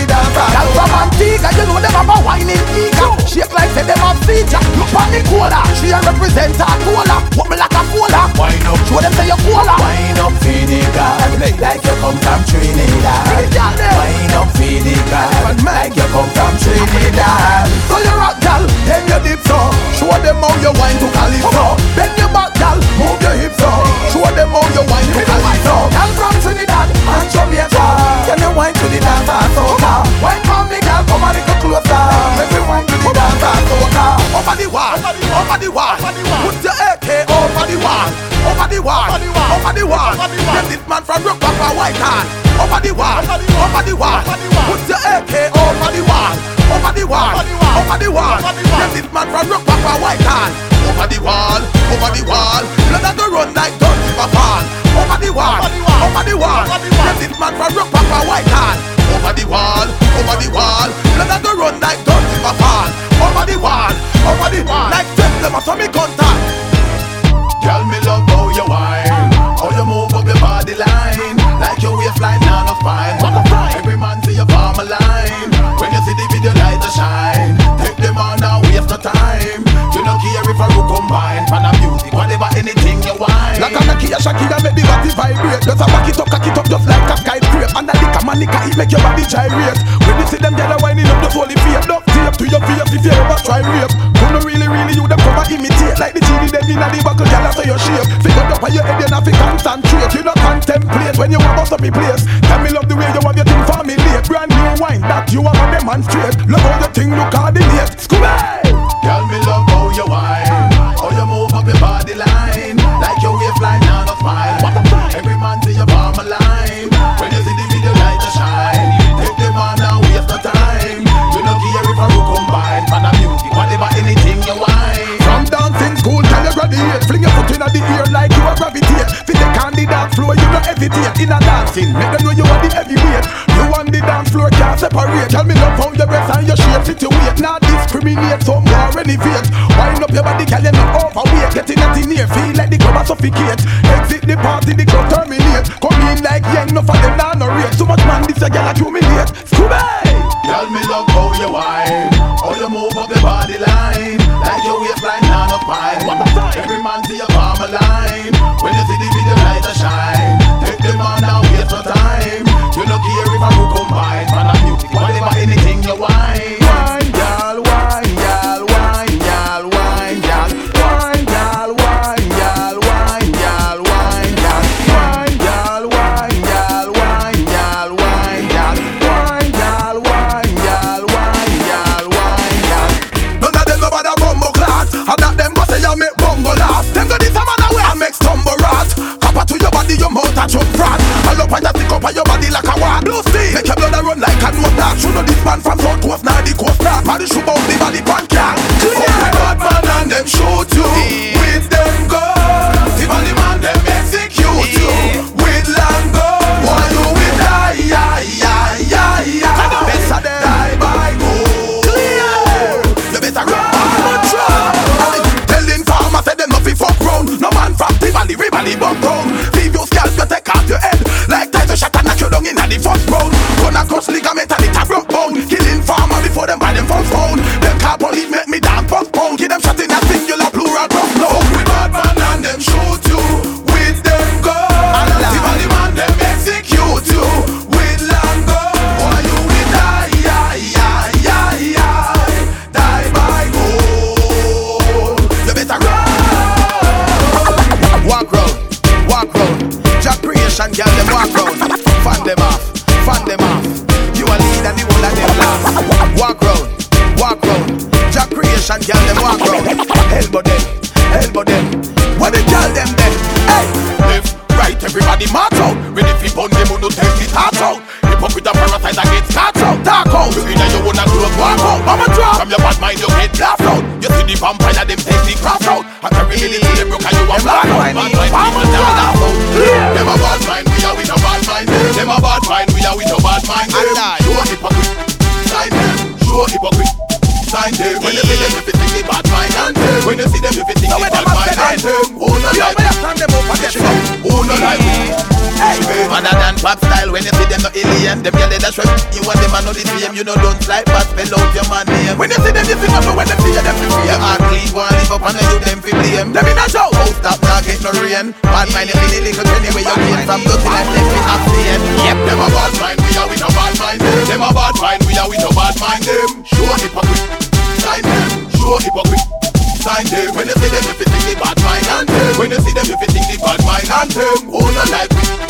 In dancing, make them know you are the heavyweight. You on the dance floor, can't separate. Tell me love how your breast and your shape situate. Not discriminate, some more renovate Wind up your body, girl, you're not overweight. Getting at in here, feel like the club suffocate Exit the party, the club terminate. Come in like young, no for them nah no rate. Too much man, this a girl accumulate. Scooby! Girl, me love how you whine. How you move up your body line. Like your waistline on a pine Every man see you style, when you see them no alien Them girl they dash when you want them and know the same. You know don't like but spell out your man name. When you see them, you see them, when them see you, them fi free heart clean, one live up and you them fi blame Them in a show, oh stop, now get no rain. Bad mind, you feel the little penny where you came from Dirty like them fi abstain Yep, them a bad mind, we are with no bad mind. Them a bad mind, we are with no bad mind Them, show hypocrite, sign them. Show hypocrite Sign them. When you see them, if you think the bad mind and them. When you see them, if you think the bad mind and them. Who no like me?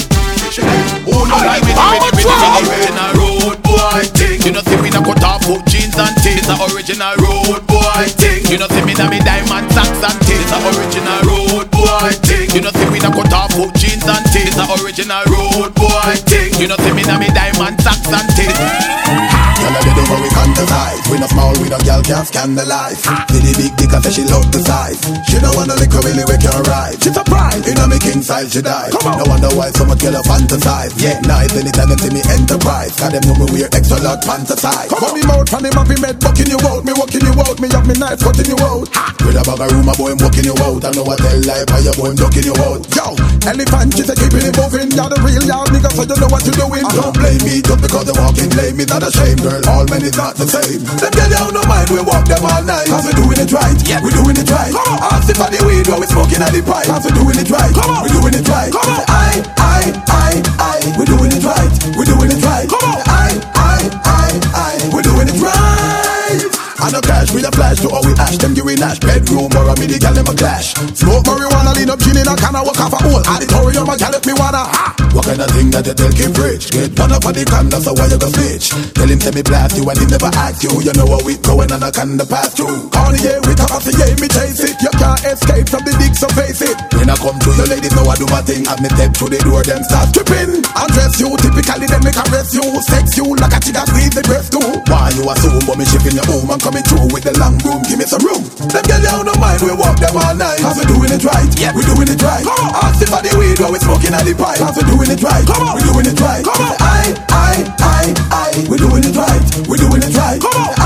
Who no like? With the original road boy thing. You know see me na cut off foot jeans and things. A original road boy thing. You know see me na me diamond socks and things. A original road boy thing. You know see me na cut off foot jeans and things. A original road boy thing. You know see me na me diamond socks and things. Girl, I did over we fantasize. We no small, we no girl can't scandalize. Did the big dick and say she love the size. She don't wanna lick her really we can ride. She's a pride. In a me king size she die. No wonder why so much girl a fantasize. Yeah, nice anytime them see me enterprise. Cause them know me wear extra large fantasize. Come on me mouth from him up in bed, bucking you out. Me walking you out. Me have me knife cutting you out. With a bag of room, a boy, I'm walking you out. I know I tell lie, by your boy, I'm ducking you out. Yo, elephant, she say keeping it moving. You're the real y'all nigga, so you know what you're doing. Don't blame me just because they walking lame. Me not ashamed, girl. All men is not the same. Them get down no mind, we walk them all night. Cause we doing it right, yeah, we doing it right. Ask if I the weed while we smoking at the pipe. Cause we doing it right, Come on. we doing it right. Come on. I, I, I, I, we doing it right, we doing it right. Come on. I, I, I, I, we doing it right. I no cash, we the flash to all we ash. Them giving ash, bedroom or a mini gal them a clash. Smoke marijuana, lean up, gin in a can of walk off a hole. Auditorium, a gal if me wanna ha. What kind of thing that you tell keep rich? Get one up on the can, that's why you go snitch. Tell him say me blast you and he never ask you. You know how we going and I can the pass through. Kanye with a posse, yeah, me chase it. You can't escape from the dick, so face it. When I come to you ladies, know I do my thing. Have me step through the door, then start stripping. Undress you, typically then me caress you. Sex you like a chick that squeeze the breast too. Why you assume, but me shipping your home and coming through with the long room. Give me some room. Them girl down no mind, we walk them all night. Cause we doing it right, yeah, we doing it right. Come on, ask if I the weed while we smoking at the pipe. Cause we doing it right, come on, we doing it right. Come on, I, I, I, I, we doing it right, we doing it right. Come on,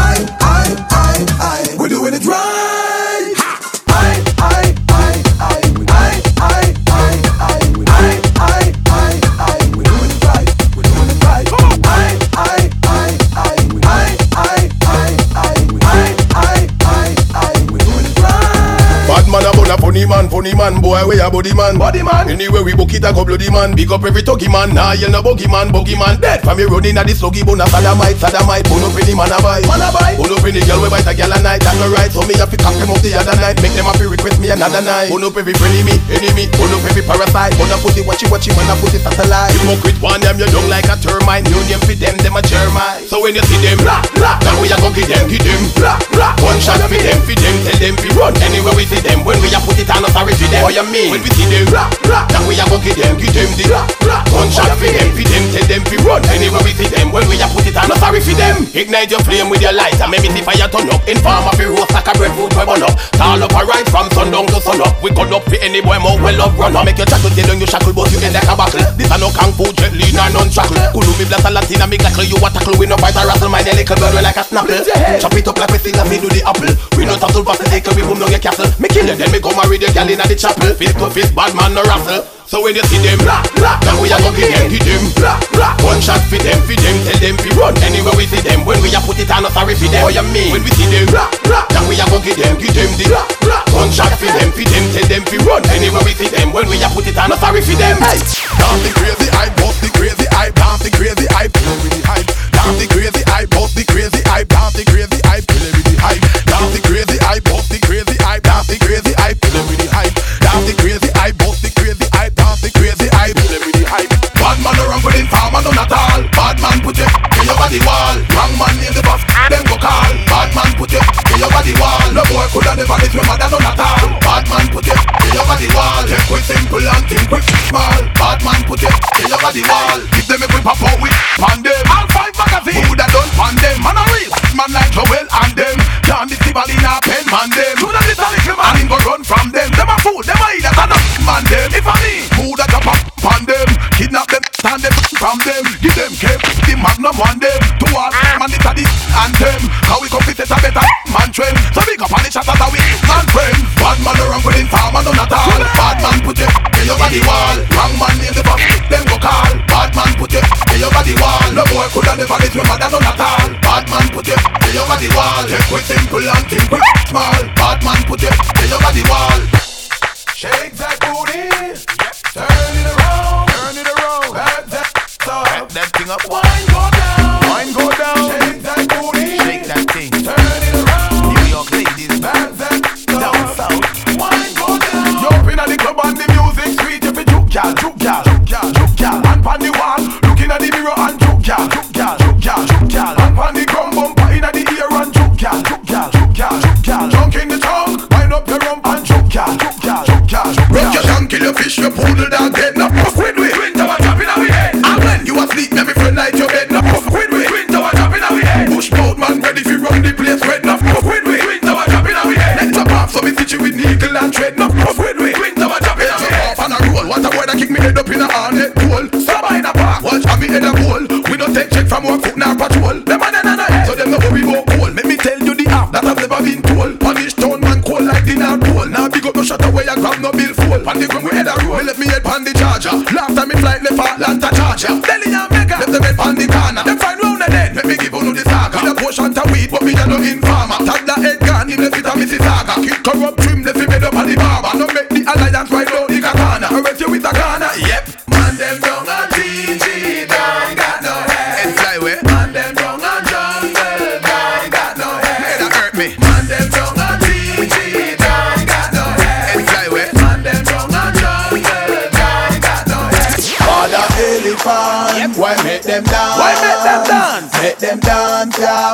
funny man, boy, we a body man. Body man. Anyway, we book it a go bloody man. Big up every tuggy man. Nah, you no buggy man, buggy man. Dead from me running at the sluggy bone, a salamite, salamite. Pull up in the man a buy. Man a buy. Pull up in the girl, we bite a girl a night. That no right, so me have to cock them up the other night. Make them happy, request me another night. Pull up every friendly me, enemy. Pull up every parasite. Up put it, watch it, watch it, I put it satellite. You smoke with one, them you don't like a termite. New name for them, them a germite. So when you see them, blah, blah, now we a go get them, get them, blah, blah. One shot for them, for them, tell them fi run. Anywhere we see them, when we a put it on authority, them. What you mean? When we see them, now we a go give them, give them the gunshot for them, for them, tell them fi run. Anywhere we see them, when we a put it on, no sorry for them. Ignite your flame with your light and make me see fire turn up. Inform of fi roast like a breadfruit we burn up. Tall up a right from sundown to sun up. We cut up for any boy more well up run up. Make your shackle get on your shackle, but you end like a buckle. This a no kung fu jet lean and none shackle. Kulu me blast a Latina, me gackle you a tackle. We no fight a rattle, my little bird we like a snapple. Chop it up like we sing and me do the apple. We no tackle for the take we boom down your castle. Me kill you, then me go marry the gal inna the chapel. Fist to fist, bad man no rustle. So when you see them, blah, blah, now we a go give them, give them, blah, blah. One shot for them, for them, tell them fi run. Anywhere we see them, when we a put it on, no sorry for them. What you mean? When we see them, blah, blah, now we a go give them, give them the blah, blah. One shot for them, for them, tell them fi run. Anywhere we see them, when we a put it on, no sorry for them. Hey, down the crazy hype, bust the crazy hype, down the crazy hype, kill with the hype. Down the crazy Bad man put your in your body wall. Wrong man name the boss, them go call. Bad man put your in your body wall. No boy coulda never this your mother no not all. Bad man put your in your body wall. Take quick simple and think quick small. Bad man put your in your body wall. Give them a quick pop out with pan them. All five magazine. Who that done pan them? Man a real man like Joel and them. Can't be Tibal in a pen man them. Who that little little man? And him go run from them. Them a fool. Them a idiot and a man them. If I me, who that drop up pan them? Kidnap them, stand them from them. Give them cape, the magnum on them. To all man it's a the anthem. How we come fit a better man trend. So big up on the shot that we man friend. Bad man around with him, farmer no not all. Bad man put it in your body wall. Wrong man name the fuck, them go call. Bad man put it in your body wall. No boy coulda never this your mother no not all. Bad man put it in your body wall. Take quick simple and think quick small. Bad man put it in your body wall. Shake that booty, Turn it around. Up, Back that thing up. wine go down, Wine go down. shake that booty, Shake that thing. turn it around, New York ladies. back that Down south. wine go down. Jump inna the club and the music sweet, if it juke gal, juke gal, juke gal, juke gal, and pon the wall, looking at the mirror and juke gal, juke gal, juke gal, juke gal, and pon the drum bumper inna the ear and juke gal, juke gal, juke gal, juke gal, junk in the trunk, wind up your rump and juke gal, juke gal, juke gal. Rock your shank, kill your fish, your poodle dog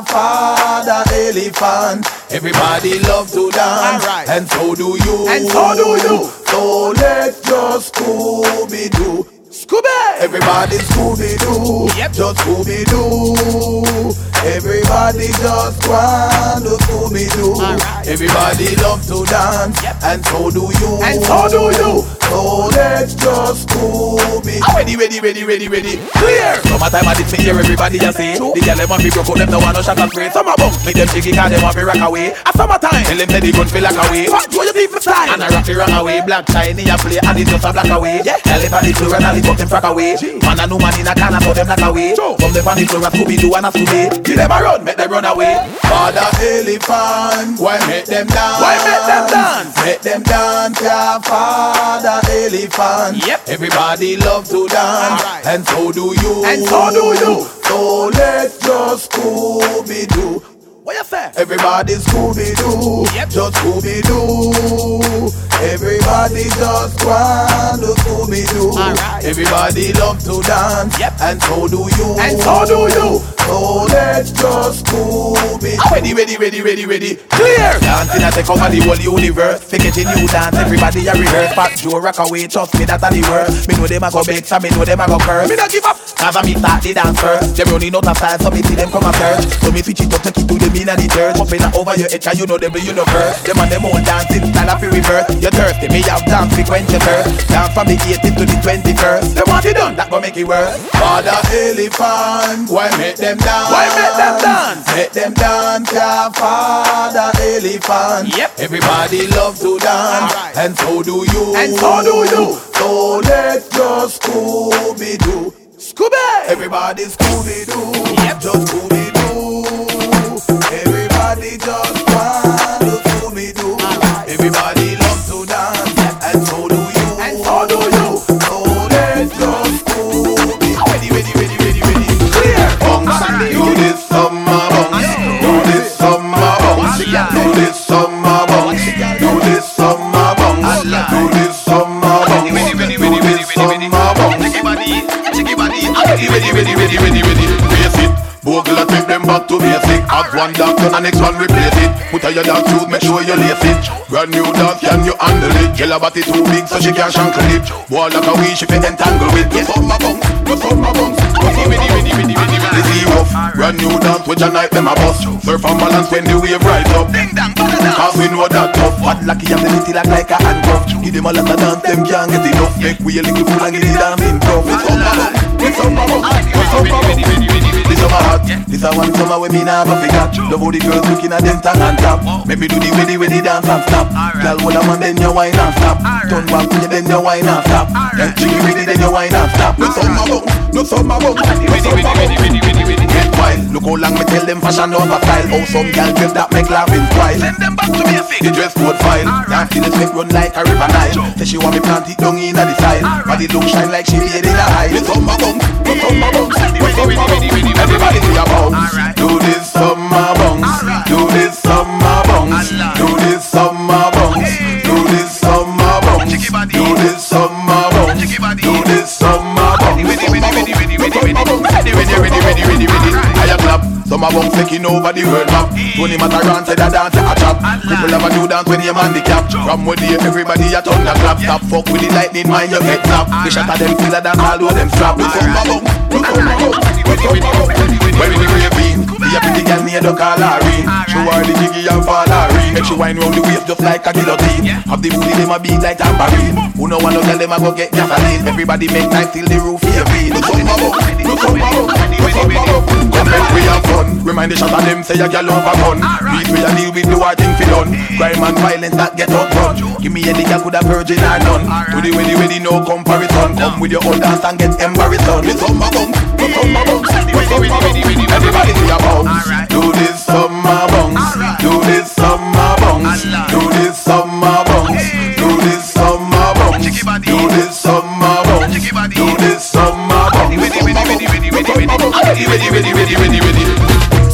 father elephant. Everybody love to dance, Alright. and so do you. And so do you. So let's just Scooby Doo. Scooby. Everybody Scooby Doo, Yep. just Scooby Doo. Everybody just want to Scooby Doo. Alright. Everybody love to dance, Yep. and so do you. And so do you. So let's just Scooby. Ah, ready, ready, ready, ready, ready. Clear. Summertime I did say here, everybody just say. The girl them want be broke out, them no want no shot and spray. Summer bum, make them 'cause them want be rock away. A summertime, tell them say the gun feel like away. Fat boy, you need style. And a rocky run away, black shiny a play, and it's just a black away. Yeah. On the floor and it up them frack away. Man a no man in a can, so them black away. From the on the floor, a Scooby Doo and a Scooby. Give them a run, make them run away. Father elephant, why make them dance? Why make them dance? Make them dance, yeah, father elephant. Yep. Everybody love to dance, Alright. and so do you. And so do you. So let's just Scooby Doo. What you say? Everybody Scooby Doo, Yep. just Scooby Doo. Everybody just want to Scooby Doo. Alright. Everybody love to dance, Yep. and so do you. And so do you. So let's just Scooby. Ready, ready, ready, ready, ready. Clear. Dancing I take over the whole universe. Forgetting new dance, everybody a rehearse. Fat Joe rock away, trust me that a the word. Me know them a go and me know them a go curse. Me not give up. Cause I me start the dance first. Them running out of style, so me see them come a search. So me switch it up, take it to the and the. Pumping it over your head, you know them, you know curse. Them and them old dancing style of reverse. You're thirsty, me have dance your thirst. Dance from the 18th to the 21st. Them want it done, that go make it worse. Father elephant, why make them dance? Why make them dance? Make them dance, yeah, Father elephant. Yep. Everybody love to dance, and so do you. And so do you. So let's just Scooby Doo. Scooby. Everybody Scooby Doo. Yep. Just Scooby Doo. Everybody just want to me do. Everybody love to dance, and so do you. And so do you. So let's just Scooby. Ready, ready, ready, ready, ready. Clear. Bounce, do this summer bounce, do this summer bounce, do this summer bounce, do this summer bounce, do this summer bounce, do this summer bounce. Ready, ready, ready, ready, ready, ready. It. Bogle take them back to basic. Have one doctor and the next one replace it. Put on your dance shoes, make sure you lace it. Brand new dance, can you handle it? Girl her body too big so she can't shankle it. Boy like a wee, she fit entangle with. Yes, on my bounce, yes, on my bounce. Ready, ready, ready, ready, ready, ready. This is rough. Brand new dance with your night, them a bust. Surf and balance when the wave rise up. Ding Cause we know that tough. Hot lucky and the little like like a handcuff. Give them a lot of dance, them can't get enough. Make we a little fool and get the dancing tough. It's on my bounce, it's on my bounce, it's on my bounce. This this a one summer when me nah go figure. Love how the girls looking at them tongue and top. Make me do the ready ready dance and stop. Girl, hold a man then you wine and stop. Turn back to you then you wine and stop. Then jiggy then you wine and stop. No summer bounce, no summer bounce, no summer bounce. Them fashion over style. Oh, some girl give that make laughing twice. Send them back to me, basic. The dress code file, dance in the sweat run like a river Nile. Say she want me plant it down in the style. Body look shine like she made in a high. No summer bounce, no summer bounce, no summer bounce. Everybody do your bounce. Do this summer bounce. Do clap. Summer bounce taking over the world map. Tony Matterhorn said a dance a chop. People a new dance when you're handicap. From where they everybody a turn the clap. Stop fuck with the lightning, mind your get snap. The shot of them killer dance all over them strap. Look bounce. Look bounce. Look summer bounce. Where we the ravine? Be a pretty girl near the ring. Show her the jiggy and fall her ring. Make she wine round the waist just like a guillotine. Have the booty them a beat like tambourine. Who no one no tell them a go get gasoline. Everybody make time till the roof here be. Look bounce. Look summer bounce. Look summer bounce. Come make we have fun. Remind the shot of them say a girl over gun. Beat we a deal with the war thing fi done. Crime and violence that get out front. Give me any girl could a virgin or none. To the way the way the no comparison. Come with your old dance and get embarrassed. Look summer bounce. Look summer bounce. Look summer bounce. Everybody do your bounce. Do this summer bounce. Do this summer bounce. Do this summer bounce. Do this summer bounce. Do this summer bounce. Do this summer bounce. Ready, ready, ready, ready, ready, ready.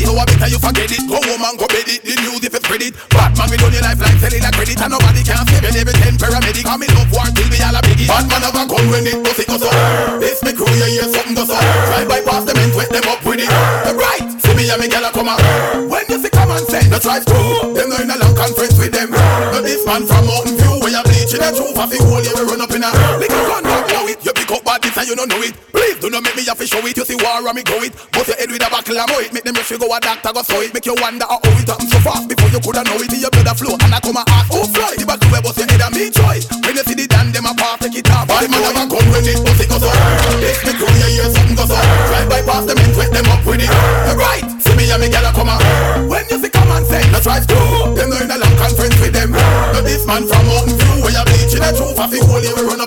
leak. So I better you forget it. Go home and go bed it. The news if it's spread it. Batman we done your life like selling a credit and nobody can save you. Every ten paramedic. I'm in love war till we all a biggie. Batman have a gun when it goes it goes up. This me crew you hear something goes up. Drive by past them and wet them up with it. Them right, see me and me gyal a come out. When you see come and say, let's drive through. Them no in a long conference with them. But this man from Mountain View where you bleaching a truth. I think whole you will run up in a. Little gun, don't it. You pick up bad and you don't know it. Please do not make me have to show it. You see war and me go it. Bust your head with a buckle and it. Make them rush you go a doctor go sew it. Make you wonder how it happen so fast before you coulda know it. Your blood a flow and I come a ask oh fly. The buckle where bust your head and me choice. When you see the dan them apart take it off. Bad man have a gun when it bust it goes up. This me crew you hear something goes up. Drive by past them and wet them up with it. Right, see me and me gyal a come a. When you see come and say let's drive through. Them no in a long conference with them. But this man from Mountain View where you bleaching a truth. the hole, yeah, we run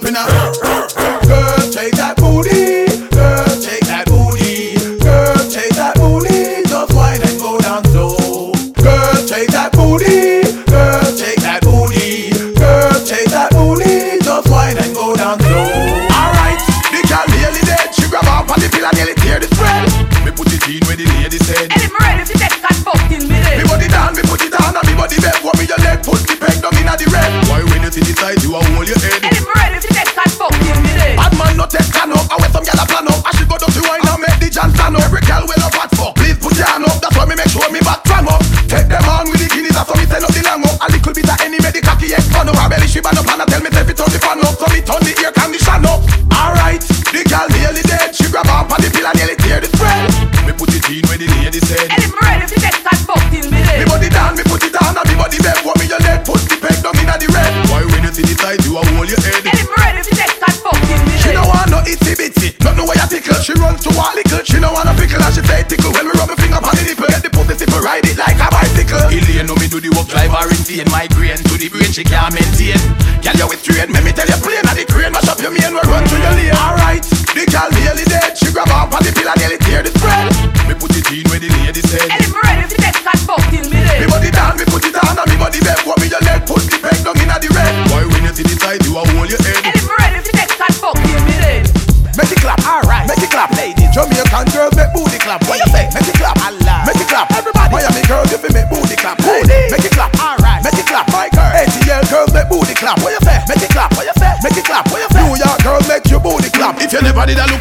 bitsy, not know where you tickle. She runs to a little. She don't want a pickle and she say tickle. When we rub my finger on the nipple, get the pussy tip ride it like a bicycle. Elaine know me do the work, drive her insane. Migraine to the brain, she can't maintain. Girl, you with train, make me tell you plain. And the crane mash up your main, we run to your lane.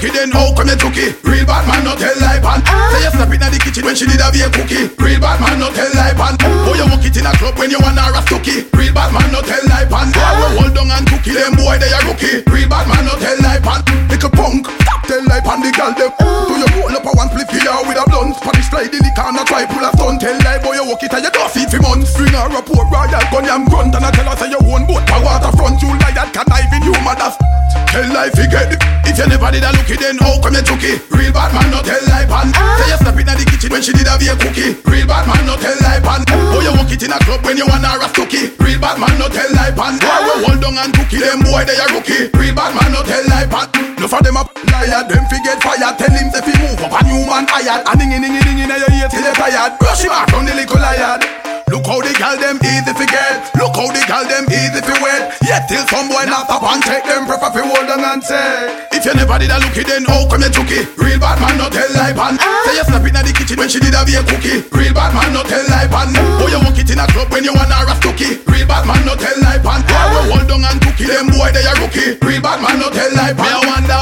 A lookie, then how come you took it? Real bad man no tell lie pan. Ah. Say you step in the kitchen when she did a be a cookie. Real bad man no tell lie pan. Oh you walk it in a club when you want a rastookie. Real bad man no tell lie pan. Ah. Boy we hold down and cookie them boy they a rookie. Real bad man no tell lie pan. Little punk, stop tell lie pan the girl them. Do you roll up a one flip here with a blunt? Spanish slide in the corner try pull a stunt. Tell lie boy you walk it and you don't see it for months. Bring her a port royal gun yam grunt and I tell her say you own boat a waterfront. You lie that connive in you mothers. Tell lie it. You never did a lookie, then how come you took it? Real bad man no tell lie pan. Say you step in the kitchen when she did a be a cookie. Real bad man no tell lie pan. Oh you walk it in a club when you want a rastookie. Real bad man no tell lie pan. Boy we hold down and cookie them boy they a rookie. Real bad man no tell lie pan. No for them up liar, them forget fire. Tell him if he move up a new man hired. And ding ding ding ding in your ear till you tired. Brush him out from the little liar. Look how the gal them easy to get. Look how the gal them easy to wet. Yet till some boy not stop and take them prefer fi hold on and say. If you never did a lookie, then how come you took it? Real bad man no tell lie pan. Ah. Say you step in the kitchen when she did a be a cookie. Real bad man no tell lie pan. Oh you walk it in a club when you want a rastookie. Real bad man no tell lie pan. Ah. Boy we hold down and cookie them boy they a rookie. Real bad man no tell lie pan. Me I wonder